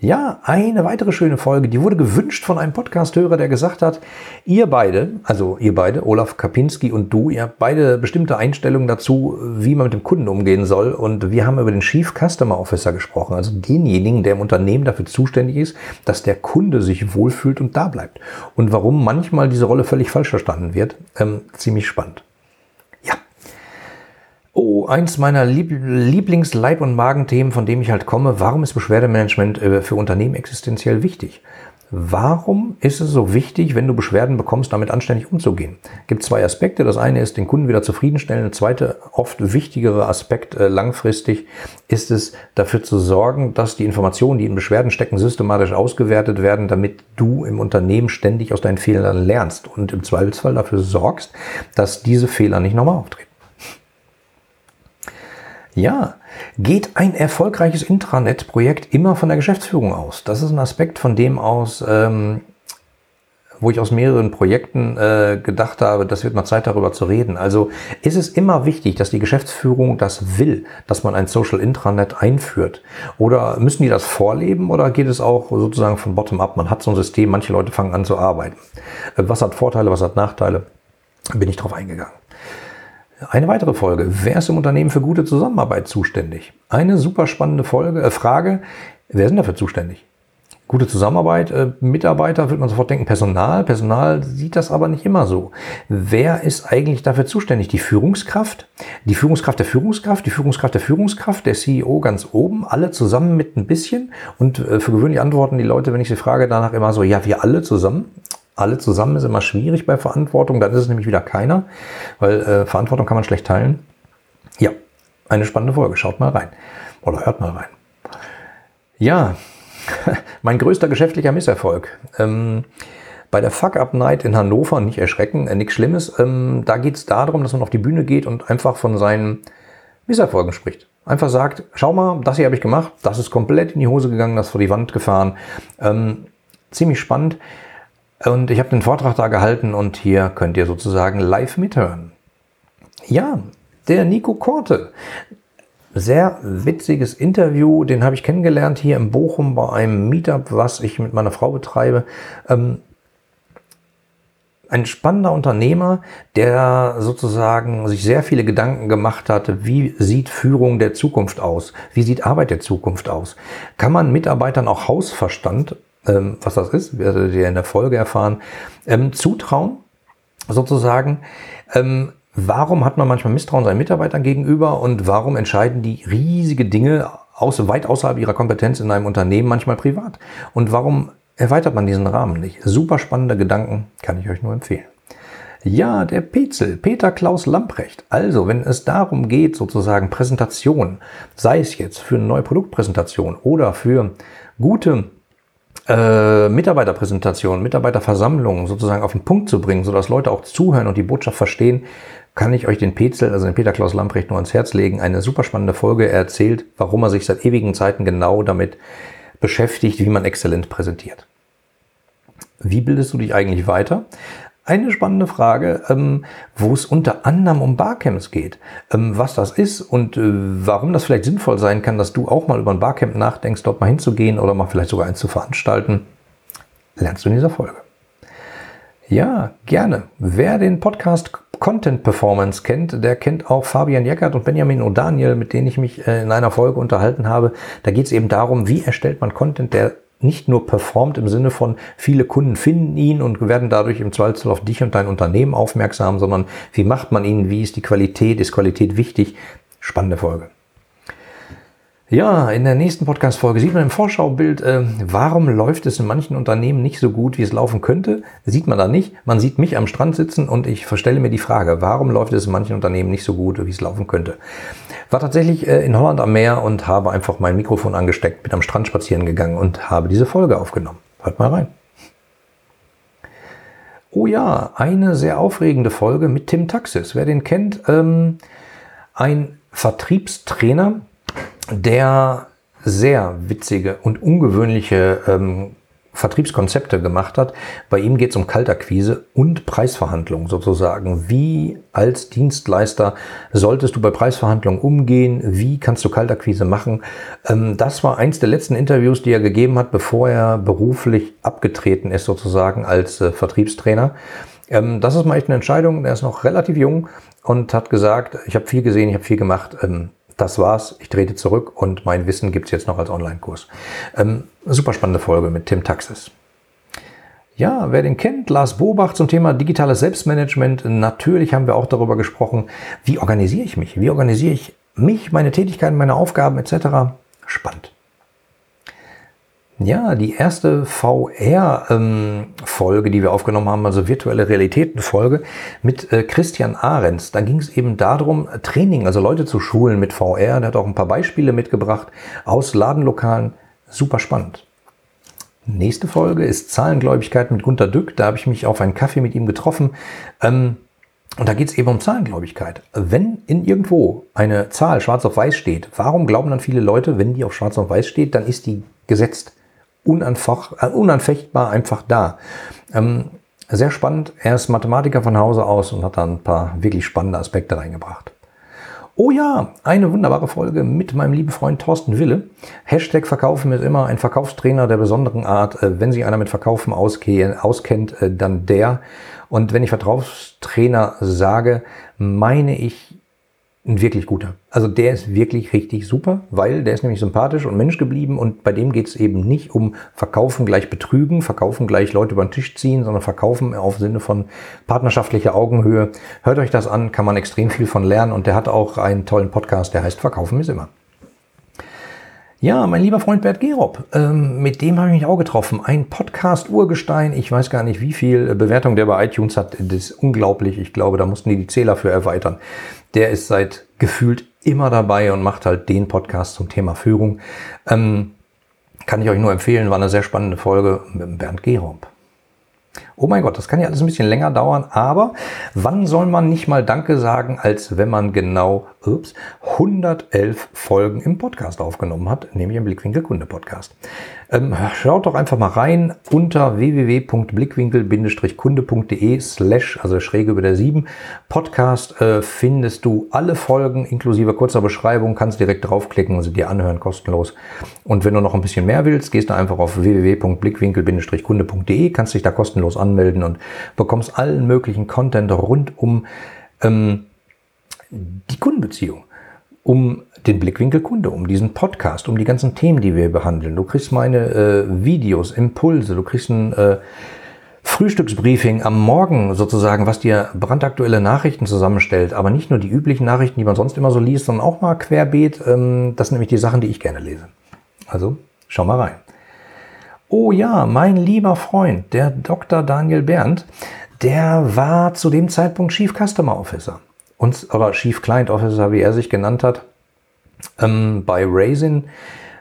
Ja, eine weitere schöne Folge, die wurde gewünscht von einem Podcasthörer, der gesagt hat, ihr beide, also ihr beide, Olaf Kapinski und du, ihr habt beide bestimmte Einstellungen dazu, wie man mit dem Kunden umgehen soll. Und wir haben über den Chief Customer Officer gesprochen, also denjenigen, der im Unternehmen dafür zuständig ist, dass der Kunde sich wohlfühlt und da bleibt. Und warum manchmal diese Rolle völlig falsch verstanden wird, ähm, ziemlich spannend. Oh, eins meiner Lieb Lieblings-Leib- und Magenthemen, von dem ich halt komme. Warum ist Beschwerdemanagement äh, für Unternehmen existenziell wichtig? Warum ist es so wichtig, wenn du Beschwerden bekommst, damit anständig umzugehen? Es gibt zwei Aspekte. Das eine ist, den Kunden wieder zufriedenstellen. Der zweite, oft wichtigere Aspekt äh, langfristig ist es, dafür zu sorgen, dass die Informationen, die in Beschwerden stecken, systematisch ausgewertet werden, damit du im Unternehmen ständig aus deinen Fehlern lernst und im Zweifelsfall dafür sorgst, dass diese Fehler nicht nochmal auftreten. Ja, geht ein erfolgreiches Intranet-Projekt immer von der Geschäftsführung aus? Das ist ein Aspekt, von dem aus, ähm, wo ich aus mehreren Projekten äh, gedacht habe, das wird mal Zeit darüber zu reden. Also ist es immer wichtig, dass die Geschäftsführung das will, dass man ein Social Intranet einführt? Oder müssen die das vorleben oder geht es auch sozusagen von bottom-up? Man hat so ein System, manche Leute fangen an zu arbeiten. Äh, was hat Vorteile, was hat Nachteile? Bin ich drauf eingegangen. Eine weitere Folge. Wer ist im Unternehmen für gute Zusammenarbeit zuständig? Eine super spannende Folge, äh, Frage. Wer denn dafür zuständig? Gute Zusammenarbeit, äh, Mitarbeiter, würde man sofort denken, Personal. Personal sieht das aber nicht immer so. Wer ist eigentlich dafür zuständig? Die Führungskraft, die Führungskraft der Führungskraft, die Führungskraft der Führungskraft, der CEO ganz oben, alle zusammen mit ein bisschen. Und äh, für gewöhnlich antworten die Leute, wenn ich sie frage, danach immer so, ja, wir alle zusammen alle zusammen ist immer schwierig bei Verantwortung. Dann ist es nämlich wieder keiner, weil äh, Verantwortung kann man schlecht teilen. Ja, eine spannende Folge. Schaut mal rein oder hört mal rein. Ja, mein größter geschäftlicher Misserfolg. Ähm, bei der Fuck-Up-Night in Hannover, nicht erschrecken, äh, nichts Schlimmes, ähm, da geht es darum, dass man auf die Bühne geht und einfach von seinen Misserfolgen spricht. Einfach sagt, schau mal, das hier habe ich gemacht, das ist komplett in die Hose gegangen, das vor die Wand gefahren. Ähm, ziemlich spannend. Und ich habe den Vortrag da gehalten und hier könnt ihr sozusagen live mithören. Ja, der Nico Korte. Sehr witziges Interview, den habe ich kennengelernt hier in Bochum bei einem Meetup, was ich mit meiner Frau betreibe. Ähm, ein spannender Unternehmer, der sozusagen sich sehr viele Gedanken gemacht hatte, wie sieht Führung der Zukunft aus? Wie sieht Arbeit der Zukunft aus? Kann man Mitarbeitern auch Hausverstand ähm, was das ist, werdet ihr in der Folge erfahren, ähm, zutrauen, sozusagen. Ähm, warum hat man manchmal Misstrauen seinen Mitarbeitern gegenüber und warum entscheiden die riesige Dinge aus, weit außerhalb ihrer Kompetenz in einem Unternehmen manchmal privat? Und warum erweitert man diesen Rahmen nicht? Super spannende Gedanken, kann ich euch nur empfehlen. Ja, der Petzel, Peter Klaus Lamprecht. Also, wenn es darum geht, sozusagen Präsentation, sei es jetzt für eine neue Produktpräsentation oder für gute äh, Mitarbeiterpräsentation, Mitarbeiterversammlungen sozusagen auf den Punkt zu bringen, sodass Leute auch zuhören und die Botschaft verstehen, kann ich euch den Petzel, also den Peter Klaus Lamprecht, nur ans Herz legen. Eine super spannende Folge. Er erzählt, warum er sich seit ewigen Zeiten genau damit beschäftigt, wie man exzellent präsentiert. Wie bildest du dich eigentlich weiter? Eine spannende Frage, ähm, wo es unter anderem um Barcamps geht, ähm, was das ist und äh, warum das vielleicht sinnvoll sein kann, dass du auch mal über ein Barcamp nachdenkst, dort mal hinzugehen oder mal vielleicht sogar eins zu veranstalten, lernst du in dieser Folge. Ja, gerne. Wer den Podcast Content Performance kennt, der kennt auch Fabian Jeckert und Benjamin O'Daniel, mit denen ich mich äh, in einer Folge unterhalten habe. Da geht es eben darum, wie erstellt man Content, der nicht nur performt im Sinne von viele Kunden finden ihn und werden dadurch im Zweifelsfall auf dich und dein Unternehmen aufmerksam, sondern wie macht man ihn, wie ist die Qualität, ist Qualität wichtig? Spannende Folge. Ja, in der nächsten Podcast-Folge sieht man im Vorschaubild, äh, warum läuft es in manchen Unternehmen nicht so gut, wie es laufen könnte. Sieht man da nicht. Man sieht mich am Strand sitzen und ich verstelle mir die Frage, warum läuft es in manchen Unternehmen nicht so gut, wie es laufen könnte. War tatsächlich äh, in Holland am Meer und habe einfach mein Mikrofon angesteckt, bin am Strand spazieren gegangen und habe diese Folge aufgenommen. Hört mal rein. Oh ja, eine sehr aufregende Folge mit Tim Taxis. Wer den kennt, ähm, ein Vertriebstrainer, der sehr witzige und ungewöhnliche ähm, Vertriebskonzepte gemacht hat. Bei ihm geht es um Kaltakquise und Preisverhandlungen sozusagen. Wie als Dienstleister solltest du bei Preisverhandlungen umgehen? Wie kannst du Kaltakquise machen? Ähm, das war eins der letzten Interviews, die er gegeben hat, bevor er beruflich abgetreten ist sozusagen als äh, Vertriebstrainer. Ähm, das ist mal echt eine Entscheidung. Er ist noch relativ jung und hat gesagt, ich habe viel gesehen, ich habe viel gemacht. Das war's, ich trete zurück und mein Wissen gibt's jetzt noch als Online-Kurs. Ähm, super spannende Folge mit Tim Taxis. Ja, wer den kennt, Lars Bobach zum Thema digitales Selbstmanagement. Natürlich haben wir auch darüber gesprochen, wie organisiere ich mich? Wie organisiere ich mich, meine Tätigkeiten, meine Aufgaben etc. Spannend. Ja, die erste VR-Folge, ähm, die wir aufgenommen haben, also virtuelle Realitäten-Folge mit äh, Christian Ahrens. Da ging es eben darum, Training, also Leute zu schulen mit VR. Der hat auch ein paar Beispiele mitgebracht aus Ladenlokalen. Super spannend. Nächste Folge ist Zahlengläubigkeit mit Gunter Dück. Da habe ich mich auf einen Kaffee mit ihm getroffen. Ähm, und da geht es eben um Zahlengläubigkeit. Wenn in irgendwo eine Zahl schwarz auf weiß steht, warum glauben dann viele Leute, wenn die auf schwarz auf weiß steht, dann ist die gesetzt? Äh, unanfechtbar einfach da. Ähm, sehr spannend. Er ist Mathematiker von Hause aus und hat da ein paar wirklich spannende Aspekte reingebracht. Oh ja, eine wunderbare Folge mit meinem lieben Freund Thorsten Wille. Hashtag Verkaufen ist immer ein Verkaufstrainer der besonderen Art. Äh, wenn sich einer mit Verkaufen auskennt, äh, dann der. Und wenn ich Verkaufstrainer sage, meine ich ein wirklich guter. Also der ist wirklich richtig super, weil der ist nämlich sympathisch und Mensch geblieben und bei dem geht es eben nicht um Verkaufen gleich betrügen, Verkaufen gleich Leute über den Tisch ziehen, sondern Verkaufen auf Sinne von partnerschaftlicher Augenhöhe. Hört euch das an, kann man extrem viel von lernen und der hat auch einen tollen Podcast, der heißt Verkaufen ist immer. Ja, mein lieber Freund Bert Gerob, ähm, mit dem habe ich mich auch getroffen. Ein Podcast-Urgestein. Ich weiß gar nicht, wie viel Bewertung der bei iTunes hat. Das ist unglaublich. Ich glaube, da mussten die die Zähler für erweitern. Der ist seit gefühlt immer dabei und macht halt den Podcast zum Thema Führung. Ähm, kann ich euch nur empfehlen, war eine sehr spannende Folge mit Bernd Gerob. Oh mein Gott, das kann ja alles ein bisschen länger dauern, aber wann soll man nicht mal Danke sagen, als wenn man genau ups, 111 Folgen im Podcast aufgenommen hat, nämlich im Blickwinkel Kunde Podcast. Ähm, schaut doch einfach mal rein unter www.blickwinkel-kunde.de slash, also schräge über der 7 Podcast, äh, findest du alle Folgen inklusive kurzer Beschreibung, kannst direkt draufklicken und sie dir anhören, kostenlos. Und wenn du noch ein bisschen mehr willst, gehst du einfach auf www.blickwinkel-kunde.de, kannst dich da kostenlos anmelden und bekommst allen möglichen Content rund um ähm, die Kundenbeziehung, um den Blickwinkel Kunde, um diesen Podcast, um die ganzen Themen, die wir behandeln. Du kriegst meine äh, Videos, Impulse, du kriegst ein äh, Frühstücksbriefing am Morgen sozusagen, was dir brandaktuelle Nachrichten zusammenstellt, aber nicht nur die üblichen Nachrichten, die man sonst immer so liest, sondern auch mal querbeet. Ähm, das sind nämlich die Sachen, die ich gerne lese. Also schau mal rein. Oh ja, mein lieber Freund, der Dr. Daniel Berndt, der war zu dem Zeitpunkt Chief Customer Officer. Und, oder Chief Client Officer, wie er sich genannt hat, ähm, bei Raisin.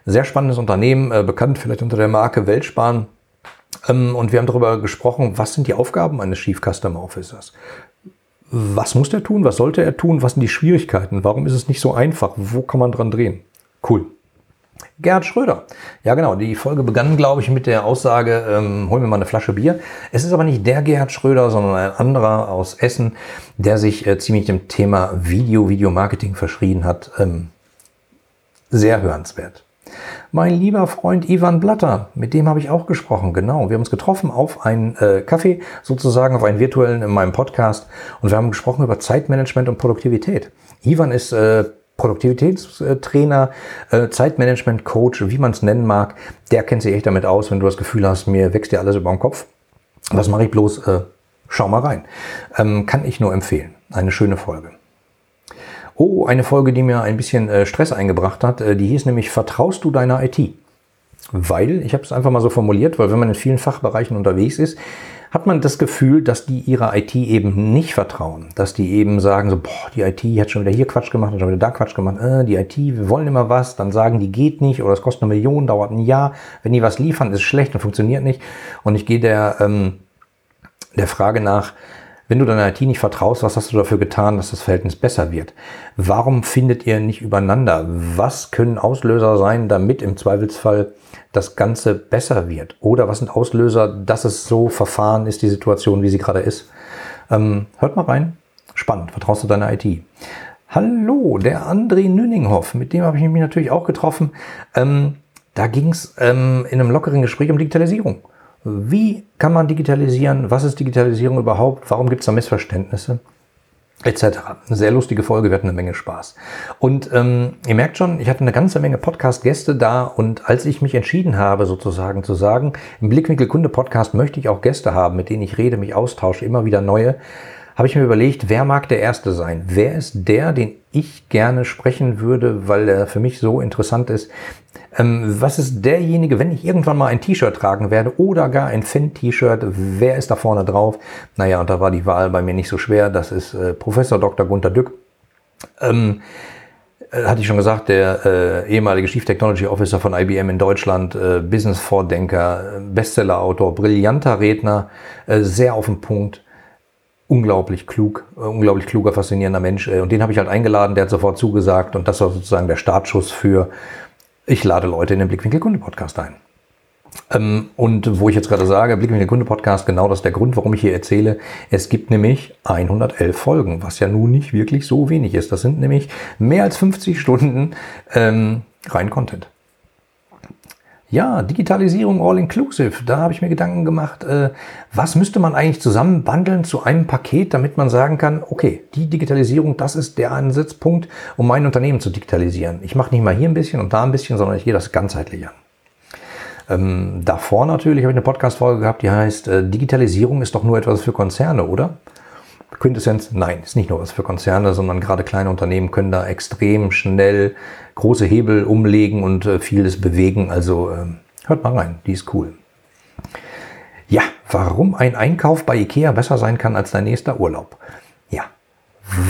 Sehr spannendes Unternehmen, äh, bekannt vielleicht unter der Marke Weltsparen. Ähm, und wir haben darüber gesprochen, was sind die Aufgaben eines Chief Customer Officers? Was muss der tun? Was sollte er tun? Was sind die Schwierigkeiten? Warum ist es nicht so einfach? Wo kann man dran drehen? Cool. Gerhard Schröder. Ja, genau. Die Folge begann, glaube ich, mit der Aussage, ähm, hol mir mal eine Flasche Bier. Es ist aber nicht der Gerhard Schröder, sondern ein anderer aus Essen, der sich äh, ziemlich dem Thema Video, Videomarketing verschrien hat. Ähm, sehr hörenswert. Mein lieber Freund Ivan Blatter, mit dem habe ich auch gesprochen, genau. Wir haben uns getroffen auf einen äh, Kaffee, sozusagen auf einen virtuellen in meinem Podcast und wir haben gesprochen über Zeitmanagement und Produktivität. Ivan ist äh, Produktivitätstrainer, äh, Zeitmanagement-Coach, wie man es nennen mag, der kennt sich echt damit aus, wenn du das Gefühl hast, mir wächst dir alles über den Kopf. Was mache ich bloß? Äh, schau mal rein. Ähm, kann ich nur empfehlen. Eine schöne Folge. Oh, eine Folge, die mir ein bisschen äh, Stress eingebracht hat, äh, die hieß nämlich Vertraust du deiner IT? Weil, ich habe es einfach mal so formuliert, weil wenn man in vielen Fachbereichen unterwegs ist, hat man das Gefühl, dass die ihrer IT eben nicht vertrauen. Dass die eben sagen so, boah, die IT hat schon wieder hier Quatsch gemacht, hat schon wieder da Quatsch gemacht, äh, die IT, wir wollen immer was, dann sagen die geht nicht oder es kostet eine Million, dauert ein Jahr. Wenn die was liefern, ist es schlecht und funktioniert nicht. Und ich gehe der, ähm, der Frage nach, Wenn du deiner IT nicht vertraust, was hast du dafür getan, dass das Verhältnis besser wird? Warum findet ihr nicht übereinander? Was können Auslöser sein, damit im Zweifelsfall das Ganze besser wird? Oder was sind Auslöser, dass es so verfahren ist, die Situation, wie sie gerade ist? Ähm, hört mal rein. Spannend. Vertraust du deiner IT? Hallo, der André Nüninghoff, mit dem habe ich mich natürlich auch getroffen. Ähm, da ging es ähm, in einem lockeren Gespräch um Digitalisierung. Wie kann man digitalisieren? Was ist Digitalisierung überhaupt? Warum gibt es da Missverständnisse? Etc. Eine sehr lustige Folge, wir hatten eine Menge Spaß. Und ähm, ihr merkt schon, ich hatte eine ganze Menge Podcast-Gäste da und als ich mich entschieden habe, sozusagen zu sagen, im Blickwinkel Kunde Podcast möchte ich auch Gäste haben, mit denen ich rede, mich austausche, immer wieder neue, habe ich mir überlegt, wer mag der Erste sein? Wer ist der, den ich gerne sprechen würde, weil er für mich so interessant ist? Ähm, was ist derjenige, wenn ich irgendwann mal ein T-Shirt tragen werde oder gar ein Fan-T-Shirt, wer ist da vorne drauf? Naja, und da war die Wahl bei mir nicht so schwer. Das ist äh, Professor Dr. Gunter Dück. Ähm, äh, hatte ich schon gesagt, der äh, ehemalige Chief Technology Officer von IBM in Deutschland, äh, Business-Vordenker, Bestseller-Autor, brillanter Redner, äh, sehr auf den Punkt unglaublich klug, äh, unglaublich kluger, faszinierender Mensch. Äh, und den habe ich halt eingeladen, der hat sofort zugesagt und das war sozusagen der Startschuss für, ich lade Leute in den Blickwinkel Kunde Podcast ein. Ähm, und wo ich jetzt gerade sage, Blickwinkel Kunde Podcast, genau das ist der Grund, warum ich hier erzähle. Es gibt nämlich 111 Folgen, was ja nun nicht wirklich so wenig ist. Das sind nämlich mehr als 50 Stunden ähm, rein Content. Ja, Digitalisierung all-inclusive. Da habe ich mir Gedanken gemacht, äh, was müsste man eigentlich zusammenbandeln zu einem Paket, damit man sagen kann, okay, die Digitalisierung, das ist der Ansatzpunkt, um mein Unternehmen zu digitalisieren. Ich mache nicht mal hier ein bisschen und da ein bisschen, sondern ich gehe das ganzheitlich an. Ähm, davor natürlich habe ich eine Podcast-Folge gehabt, die heißt, äh, Digitalisierung ist doch nur etwas für Konzerne, oder? Quintessenz, nein, ist nicht nur was für Konzerne, sondern gerade kleine Unternehmen können da extrem schnell große Hebel umlegen und äh, vieles bewegen. Also ähm, hört mal rein, die ist cool. Ja, warum ein Einkauf bei Ikea besser sein kann als dein nächster Urlaub. Ja,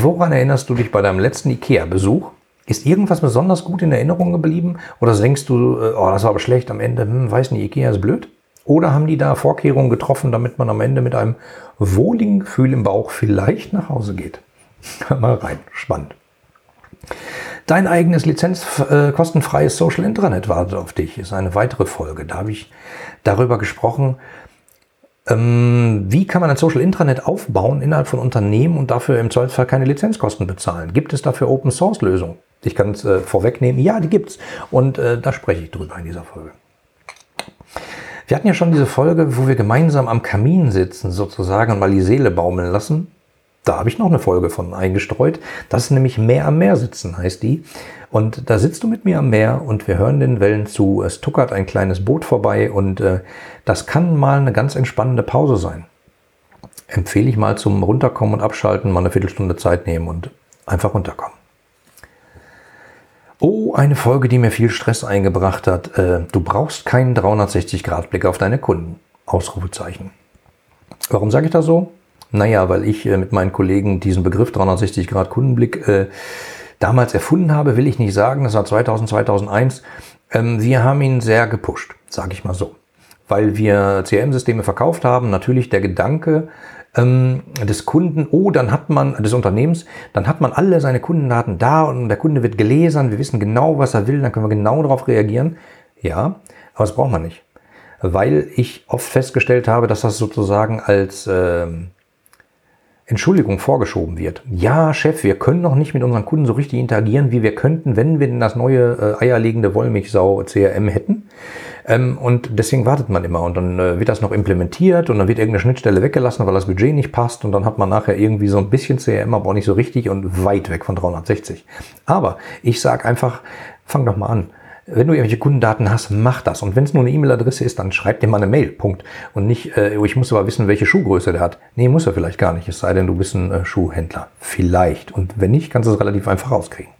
woran erinnerst du dich bei deinem letzten Ikea-Besuch? Ist irgendwas besonders gut in Erinnerung geblieben? Oder denkst du, äh, oh, das war aber schlecht am Ende, hm, weiß nicht, Ikea ist blöd? Oder haben die da Vorkehrungen getroffen, damit man am Ende mit einem wohligen Gefühl im Bauch vielleicht nach Hause geht? Mal rein, spannend. Dein eigenes lizenzkostenfreies äh, Social Intranet wartet auf dich, ist eine weitere Folge. Da habe ich darüber gesprochen, ähm, wie kann man ein Social Intranet aufbauen innerhalb von Unternehmen und dafür im Zweifelsfall keine Lizenzkosten bezahlen? Gibt es dafür Open Source Lösungen? Ich kann es äh, vorwegnehmen, ja, die gibt's. Und äh, da spreche ich drüber in dieser Folge. Wir hatten ja schon diese Folge, wo wir gemeinsam am Kamin sitzen, sozusagen, und mal die Seele baumeln lassen. Da habe ich noch eine Folge von eingestreut. Das ist nämlich Meer am Meer sitzen, heißt die. Und da sitzt du mit mir am Meer und wir hören den Wellen zu. Es tuckert ein kleines Boot vorbei und äh, das kann mal eine ganz entspannende Pause sein. Empfehle ich mal zum Runterkommen und Abschalten, mal eine Viertelstunde Zeit nehmen und einfach runterkommen. Oh, eine Folge, die mir viel Stress eingebracht hat. Äh, du brauchst keinen 360-Grad-Blick auf deine Kunden. Ausrufezeichen. Warum sage ich das so? Naja, weil ich äh, mit meinen Kollegen diesen Begriff 360-Grad-Kundenblick äh, damals erfunden habe, will ich nicht sagen. Das war 2000, 2001. Ähm, wir haben ihn sehr gepusht, sage ich mal so. Weil wir CRM-Systeme verkauft haben. Natürlich der Gedanke, ähm, des Kunden, oh, dann hat man, des Unternehmens, dann hat man alle seine Kundendaten da und der Kunde wird gelesen, wir wissen genau, was er will, dann können wir genau darauf reagieren. Ja, aber das braucht man nicht. Weil ich oft festgestellt habe, dass das sozusagen als ähm, Entschuldigung vorgeschoben wird. Ja, Chef, wir können noch nicht mit unseren Kunden so richtig interagieren, wie wir könnten, wenn wir denn das neue äh, eierlegende Wollmilchsau CRM hätten. Ähm, und deswegen wartet man immer und dann äh, wird das noch implementiert und dann wird irgendeine Schnittstelle weggelassen, weil das Budget nicht passt und dann hat man nachher irgendwie so ein bisschen CRM, aber auch nicht so richtig und weit weg von 360. Aber ich sage einfach, fang doch mal an. Wenn du irgendwelche Kundendaten hast, mach das. Und wenn es nur eine E-Mail-Adresse ist, dann schreib dir mal eine Mail. Punkt. Und nicht, äh, ich muss aber wissen, welche Schuhgröße der hat. Nee, muss er vielleicht gar nicht. Es sei denn, du bist ein äh, Schuhhändler. Vielleicht. Und wenn nicht, kannst du es relativ einfach rauskriegen.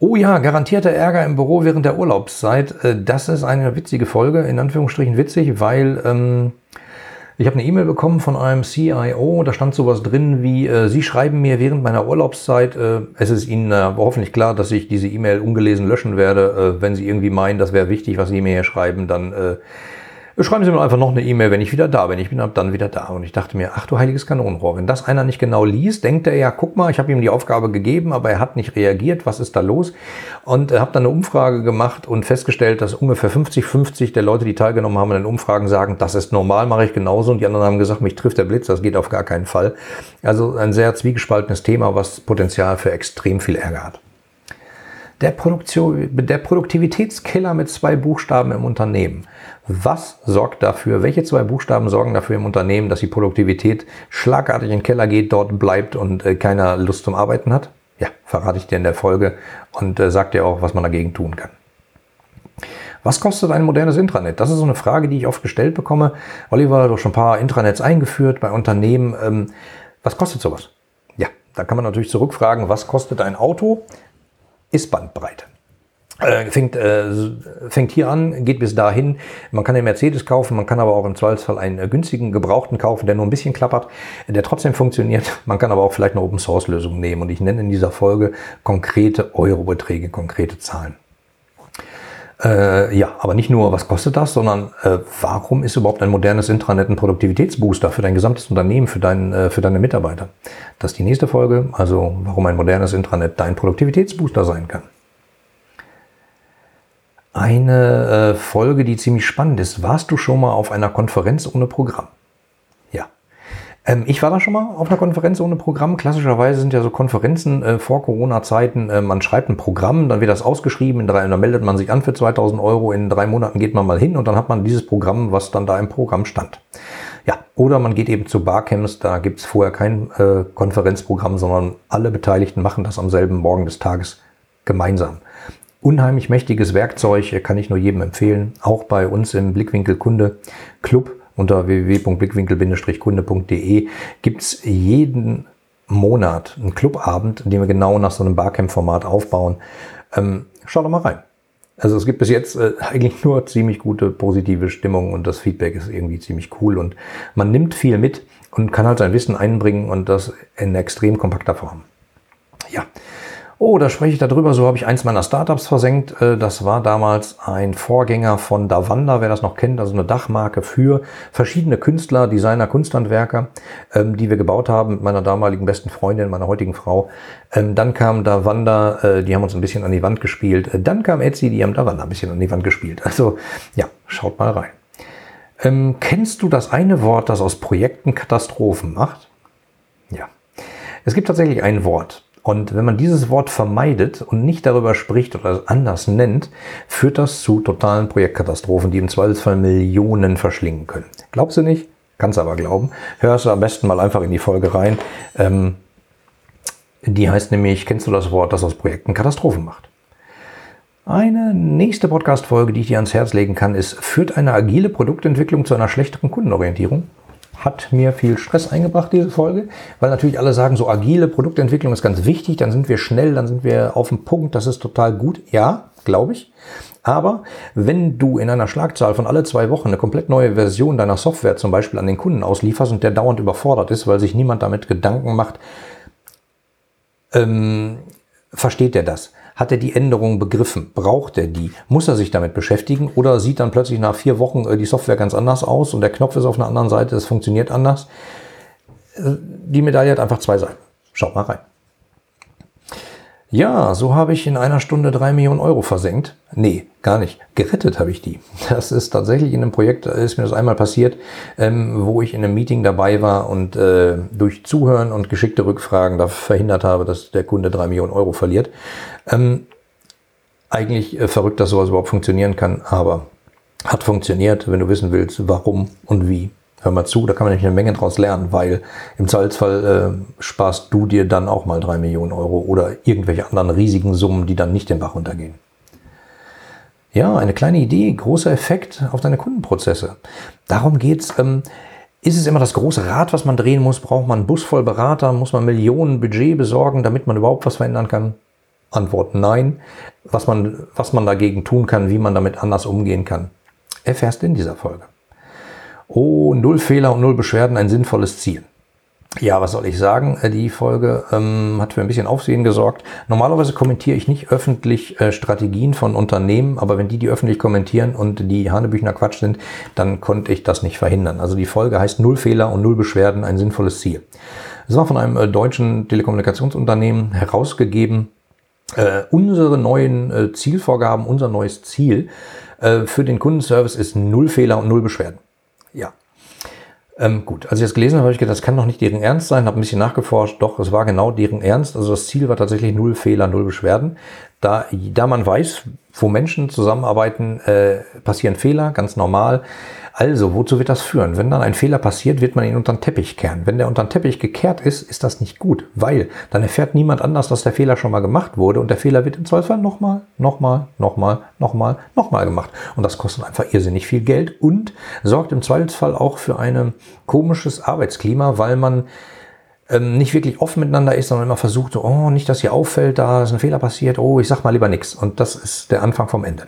Oh ja, garantierter Ärger im Büro während der Urlaubszeit. Äh, das ist eine witzige Folge, in Anführungsstrichen witzig, weil ähm, ich habe eine E-Mail bekommen von einem CIO, da stand sowas drin wie, äh, Sie schreiben mir während meiner Urlaubszeit, äh, es ist Ihnen äh, hoffentlich klar, dass ich diese E-Mail ungelesen löschen werde. Äh, wenn Sie irgendwie meinen, das wäre wichtig, was Sie mir hier schreiben, dann Schreiben Sie mir einfach noch eine E-Mail, wenn ich wieder da bin. Ich bin ab dann wieder da. Und ich dachte mir, ach du heiliges Kanonenrohr, wenn das einer nicht genau liest, denkt er ja, guck mal, ich habe ihm die Aufgabe gegeben, aber er hat nicht reagiert. Was ist da los? Und habe dann eine Umfrage gemacht und festgestellt, dass ungefähr 50-50 der Leute, die teilgenommen haben in den Umfragen, sagen, das ist normal, mache ich genauso. Und die anderen haben gesagt, mich trifft der Blitz, das geht auf gar keinen Fall. Also ein sehr zwiegespaltenes Thema, was Potenzial für extrem viel Ärger hat. Der, Produktion, der Produktivitätskiller mit zwei Buchstaben im Unternehmen. Was sorgt dafür, welche zwei Buchstaben sorgen dafür im Unternehmen, dass die Produktivität schlagartig in den Keller geht, dort bleibt und äh, keiner Lust zum Arbeiten hat? Ja, verrate ich dir in der Folge und äh, sag dir auch, was man dagegen tun kann. Was kostet ein modernes Intranet? Das ist so eine Frage, die ich oft gestellt bekomme. Oliver hat doch schon ein paar Intranets eingeführt bei Unternehmen. Ähm, was kostet sowas? Ja, da kann man natürlich zurückfragen, was kostet ein Auto? Ist Bandbreite. Äh, fängt, äh, fängt hier an, geht bis dahin. Man kann den Mercedes kaufen, man kann aber auch im Zweifelsfall einen äh, günstigen Gebrauchten kaufen, der nur ein bisschen klappert, der trotzdem funktioniert. Man kann aber auch vielleicht eine Open Source Lösung nehmen und ich nenne in dieser Folge konkrete Eurobeträge, konkrete Zahlen. Äh, ja, aber nicht nur, was kostet das, sondern äh, warum ist überhaupt ein modernes Intranet ein Produktivitätsbooster für dein gesamtes Unternehmen, für, dein, äh, für deine Mitarbeiter? Das ist die nächste Folge, also warum ein modernes Intranet dein Produktivitätsbooster sein kann. Eine äh, Folge, die ziemlich spannend ist. Warst du schon mal auf einer Konferenz ohne Programm? Ähm, ich war da schon mal auf einer Konferenz ohne Programm. Klassischerweise sind ja so Konferenzen äh, vor Corona-Zeiten, äh, man schreibt ein Programm, dann wird das ausgeschrieben, in drei, dann meldet man sich an für 2000 Euro, in drei Monaten geht man mal hin und dann hat man dieses Programm, was dann da im Programm stand. Ja, oder man geht eben zu Barcamps, da gibt's vorher kein äh, Konferenzprogramm, sondern alle Beteiligten machen das am selben Morgen des Tages gemeinsam. Unheimlich mächtiges Werkzeug, äh, kann ich nur jedem empfehlen, auch bei uns im Blickwinkel Kunde Club unter www.blickwinkel-kunde.de gibt es jeden Monat einen Clubabend, den wir genau nach so einem Barcamp-Format aufbauen. Ähm, schau doch mal rein. Also es gibt bis jetzt äh, eigentlich nur ziemlich gute positive Stimmung und das Feedback ist irgendwie ziemlich cool und man nimmt viel mit und kann halt sein Wissen einbringen und das in extrem kompakter Form. Ja, Oh, da spreche ich darüber. So habe ich eins meiner Startups versenkt. Äh, das war damals ein Vorgänger von Davanda, wer das noch kennt, also eine Dachmarke für verschiedene Künstler, Designer, Kunsthandwerker, ähm, die wir gebaut haben mit meiner damaligen besten Freundin, meiner heutigen Frau. Ähm, dann kam Davanda, äh, die haben uns ein bisschen an die Wand gespielt. Äh, dann kam Etsy, die haben Davanda ein bisschen an die Wand gespielt. Also ja, schaut mal rein. Ähm, kennst du das eine Wort, das aus Projekten Katastrophen macht? Ja. Es gibt tatsächlich ein Wort. Und wenn man dieses Wort vermeidet und nicht darüber spricht oder es anders nennt, führt das zu totalen Projektkatastrophen, die im Zweifelsfall Millionen verschlingen können. Glaubst du nicht? Kannst aber glauben. Hörst du am besten mal einfach in die Folge rein. Ähm, die heißt nämlich, kennst du das Wort, das aus Projekten Katastrophen macht? Eine nächste Podcast-Folge, die ich dir ans Herz legen kann, ist, führt eine agile Produktentwicklung zu einer schlechteren Kundenorientierung? Hat mir viel Stress eingebracht, diese Folge, weil natürlich alle sagen, so agile Produktentwicklung ist ganz wichtig, dann sind wir schnell, dann sind wir auf dem Punkt, das ist total gut. Ja, glaube ich. Aber wenn du in einer Schlagzahl von alle zwei Wochen eine komplett neue Version deiner Software zum Beispiel an den Kunden auslieferst und der dauernd überfordert ist, weil sich niemand damit Gedanken macht, ähm, versteht er das? Hat er die Änderung begriffen? Braucht er die? Muss er sich damit beschäftigen? Oder sieht dann plötzlich nach vier Wochen äh, die Software ganz anders aus und der Knopf ist auf einer anderen Seite, es funktioniert anders? Äh, die Medaille hat einfach zwei Seiten. Schaut mal rein. Ja, so habe ich in einer Stunde drei Millionen Euro versenkt. Nee, gar nicht. Gerettet habe ich die. Das ist tatsächlich in einem Projekt, ist mir das einmal passiert, ähm, wo ich in einem Meeting dabei war und äh, durch Zuhören und geschickte Rückfragen da verhindert habe, dass der Kunde drei Millionen Euro verliert. Ähm, eigentlich äh, verrückt, dass sowas überhaupt funktionieren kann, aber hat funktioniert, wenn du wissen willst, warum und wie hör mal zu, da kann man nämlich eine Menge draus lernen, weil im Zweifelsfall äh, sparst du dir dann auch mal drei Millionen Euro oder irgendwelche anderen riesigen Summen, die dann nicht den Bach runtergehen. Ja, eine kleine Idee, großer Effekt auf deine Kundenprozesse. Darum geht's. Ähm, ist es immer das große Rad, was man drehen muss? Braucht man einen Bus voll Berater? Muss man Millionen Budget besorgen, damit man überhaupt was verändern kann? Antwort nein. Was man, was man dagegen tun kann, wie man damit anders umgehen kann, erfährst du in dieser Folge. Oh, null Fehler und null Beschwerden, ein sinnvolles Ziel. Ja, was soll ich sagen? Äh, die Folge ähm, hat für ein bisschen Aufsehen gesorgt. Normalerweise kommentiere ich nicht öffentlich äh, Strategien von Unternehmen, aber wenn die die öffentlich kommentieren und die Hanebüchner Quatsch sind, dann konnte ich das nicht verhindern. Also die Folge heißt Null Fehler und Null Beschwerden, ein sinnvolles Ziel. Es war von einem äh, deutschen Telekommunikationsunternehmen herausgegeben. Äh, unsere neuen äh, Zielvorgaben, unser neues Ziel äh, für den Kundenservice ist Null Fehler und Null Beschwerden. Ähm, gut, als ich das gelesen habe, habe ich gedacht, das kann doch nicht deren Ernst sein, habe ein bisschen nachgeforscht. Doch, es war genau deren Ernst. Also das Ziel war tatsächlich null Fehler, null Beschwerden. Da, da man weiß, wo Menschen zusammenarbeiten, äh, passieren Fehler, ganz normal. Also, wozu wird das führen? Wenn dann ein Fehler passiert, wird man ihn unter den Teppich kehren. Wenn der unter den Teppich gekehrt ist, ist das nicht gut, weil dann erfährt niemand anders, dass der Fehler schon mal gemacht wurde und der Fehler wird im Zweifelsfall nochmal, nochmal, nochmal, nochmal, nochmal gemacht. Und das kostet einfach irrsinnig viel Geld und sorgt im Zweifelsfall auch für ein komisches Arbeitsklima, weil man ähm, nicht wirklich offen miteinander ist, sondern immer versucht, so, oh, nicht, dass hier auffällt, da ist ein Fehler passiert, oh, ich sag mal lieber nichts. Und das ist der Anfang vom Ende.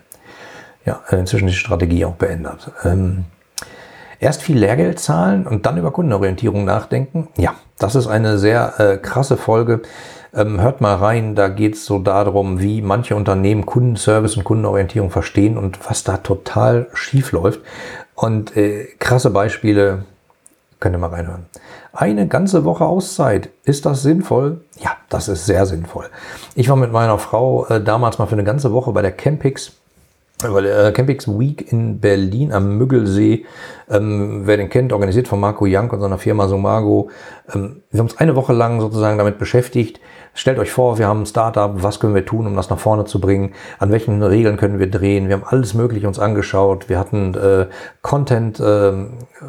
Ja, inzwischen ist die Strategie auch beendet. Ähm, Erst viel Lehrgeld zahlen und dann über Kundenorientierung nachdenken. Ja, das ist eine sehr äh, krasse Folge. Ähm, hört mal rein, da geht es so darum, wie manche Unternehmen Kundenservice und Kundenorientierung verstehen und was da total schief läuft. Und äh, krasse Beispiele, könnt ihr mal reinhören. Eine ganze Woche Auszeit, ist das sinnvoll? Ja, das ist sehr sinnvoll. Ich war mit meiner Frau äh, damals mal für eine ganze Woche bei der Campix weil äh, Campix Week in Berlin am Müggelsee, ähm, wer den kennt, organisiert von Marco Young und seiner Firma Somago. Ähm, wir haben uns eine Woche lang sozusagen damit beschäftigt, Stellt euch vor, wir haben ein Startup, was können wir tun, um das nach vorne zu bringen? An welchen Regeln können wir drehen? Wir haben alles Mögliche uns angeschaut. Wir hatten äh, Content äh,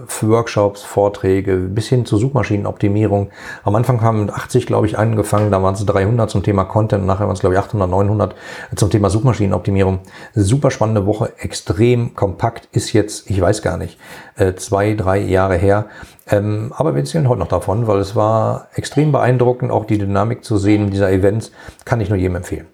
für Workshops, Vorträge, bis hin zur Suchmaschinenoptimierung. Am Anfang haben mit 80, glaube ich, angefangen. Da waren es 300 zum Thema Content und nachher waren es, glaube ich, 800, 900 zum Thema Suchmaschinenoptimierung. Super spannende Woche, extrem kompakt, ist jetzt, ich weiß gar nicht, äh, zwei, drei Jahre her. Ähm, aber wir erzählen heute noch davon, weil es war extrem beeindruckend, auch die Dynamik zu sehen dieser Events. Kann ich nur jedem empfehlen.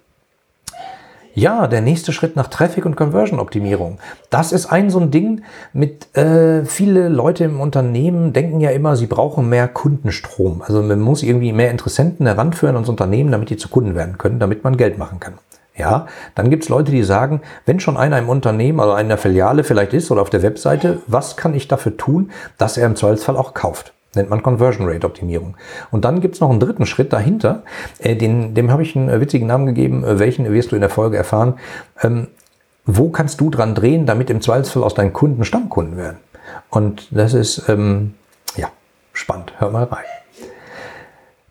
Ja, der nächste Schritt nach Traffic und Conversion Optimierung. Das ist ein so ein Ding mit äh, viele Leute im Unternehmen denken ja immer, sie brauchen mehr Kundenstrom. Also man muss irgendwie mehr Interessenten heranführen ans Unternehmen, damit die zu Kunden werden können, damit man Geld machen kann. Ja, dann gibt's Leute, die sagen, wenn schon einer im Unternehmen, also einer Filiale vielleicht ist oder auf der Webseite, was kann ich dafür tun, dass er im Zweifelsfall auch kauft? Nennt man Conversion Rate Optimierung. Und dann gibt's noch einen dritten Schritt dahinter, äh, den, dem habe ich einen äh, witzigen Namen gegeben, äh, welchen wirst du in der Folge erfahren. Ähm, wo kannst du dran drehen, damit im Zweifelsfall aus deinen Kunden Stammkunden werden? Und das ist, ähm, ja, spannend. Hör mal rein.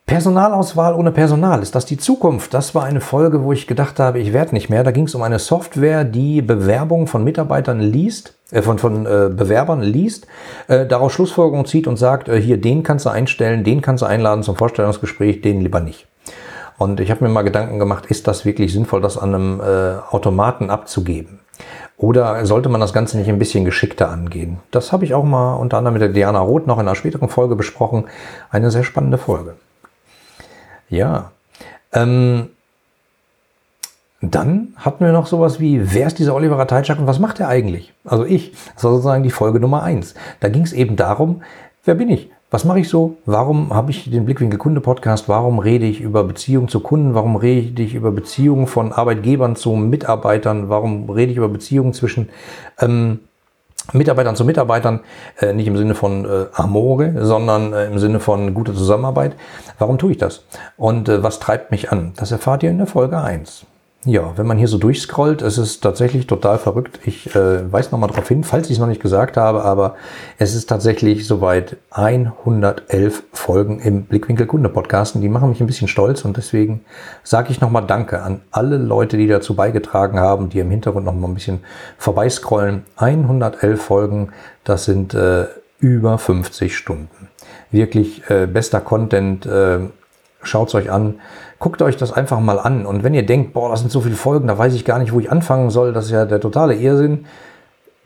Personalauswahl ohne Personal, ist das die Zukunft? Das war eine Folge, wo ich gedacht habe, ich werde nicht mehr. Da ging es um eine Software, die Bewerbungen von Mitarbeitern liest, äh, von, von äh, Bewerbern liest, äh, daraus Schlussfolgerungen zieht und sagt, äh, hier, den kannst du einstellen, den kannst du einladen zum Vorstellungsgespräch, den lieber nicht. Und ich habe mir mal Gedanken gemacht, ist das wirklich sinnvoll, das an einem äh, Automaten abzugeben? Oder sollte man das Ganze nicht ein bisschen geschickter angehen? Das habe ich auch mal unter anderem mit der Diana Roth noch in einer späteren Folge besprochen. Eine sehr spannende Folge. Ja. Ähm, dann hatten wir noch sowas wie, wer ist dieser Oliver Rateitschak und was macht er eigentlich? Also ich, das war sozusagen die Folge Nummer eins. Da ging es eben darum, wer bin ich? Was mache ich so? Warum habe ich den Blickwinkel Kunde Podcast? Warum rede ich über Beziehungen zu Kunden? Warum rede ich über Beziehungen von Arbeitgebern zu Mitarbeitern? Warum rede ich über Beziehungen zwischen ähm, Mitarbeitern zu Mitarbeitern, äh, nicht im Sinne von äh, Amore, sondern äh, im Sinne von guter Zusammenarbeit. Warum tue ich das? Und was treibt mich an? Das erfahrt ihr in der Folge 1. Ja, wenn man hier so durchscrollt, es ist tatsächlich total verrückt. Ich äh, weise nochmal darauf hin, falls ich es noch nicht gesagt habe, aber es ist tatsächlich soweit 111 Folgen im Blickwinkel Kunde Podcasten. Die machen mich ein bisschen stolz und deswegen sage ich nochmal Danke an alle Leute, die dazu beigetragen haben, die im Hintergrund nochmal ein bisschen vorbeiscrollen. 111 Folgen, das sind äh, über 50 Stunden. Wirklich äh, bester Content. Äh, Schaut es euch an. Guckt euch das einfach mal an. Und wenn ihr denkt, boah, das sind so viele Folgen, da weiß ich gar nicht, wo ich anfangen soll, das ist ja der totale Irrsinn.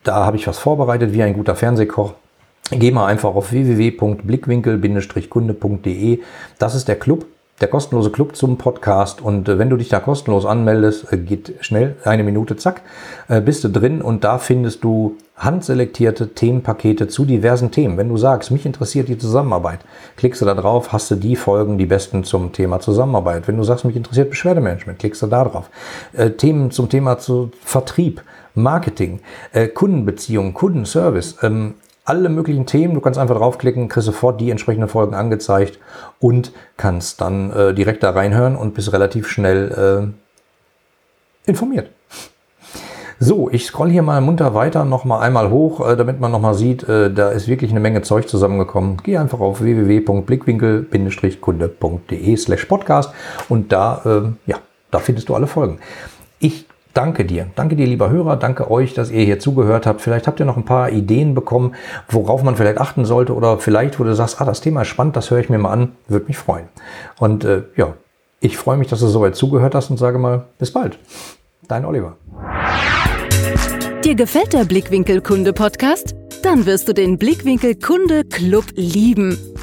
Da habe ich was vorbereitet, wie ein guter Fernsehkoch. Geh mal einfach auf www.blickwinkel-kunde.de. Das ist der Club. Der kostenlose Club zum Podcast. Und äh, wenn du dich da kostenlos anmeldest, äh, geht schnell, eine Minute, zack, äh, bist du drin und da findest du handselektierte Themenpakete zu diversen Themen. Wenn du sagst, mich interessiert die Zusammenarbeit, klickst du da drauf, hast du die Folgen, die besten zum Thema Zusammenarbeit. Wenn du sagst, mich interessiert Beschwerdemanagement, klickst du da drauf. Themen zum Thema zu Vertrieb, Marketing, Kundenbeziehungen, Kundenservice, ähm, alle möglichen Themen. Du kannst einfach draufklicken, kriegst sofort die entsprechenden Folgen angezeigt und kannst dann äh, direkt da reinhören und bist relativ schnell äh, informiert. So, ich scroll hier mal munter weiter, noch mal einmal hoch, äh, damit man noch mal sieht, äh, da ist wirklich eine Menge Zeug zusammengekommen. Geh einfach auf www.blickwinkel-kunde.de slash podcast und da, äh, ja, da findest du alle Folgen. Ich danke dir. Danke dir, lieber Hörer. Danke euch, dass ihr hier zugehört habt. Vielleicht habt ihr noch ein paar Ideen bekommen, worauf man vielleicht achten sollte oder vielleicht, wo du sagst, ah, das Thema ist spannend, das höre ich mir mal an. Würde mich freuen. Und äh, ja, ich freue mich, dass du soweit zugehört hast und sage mal, bis bald. Dein Oliver. Dir gefällt der Blickwinkel Kunde Podcast? Dann wirst du den Blickwinkel Kunde Club lieben.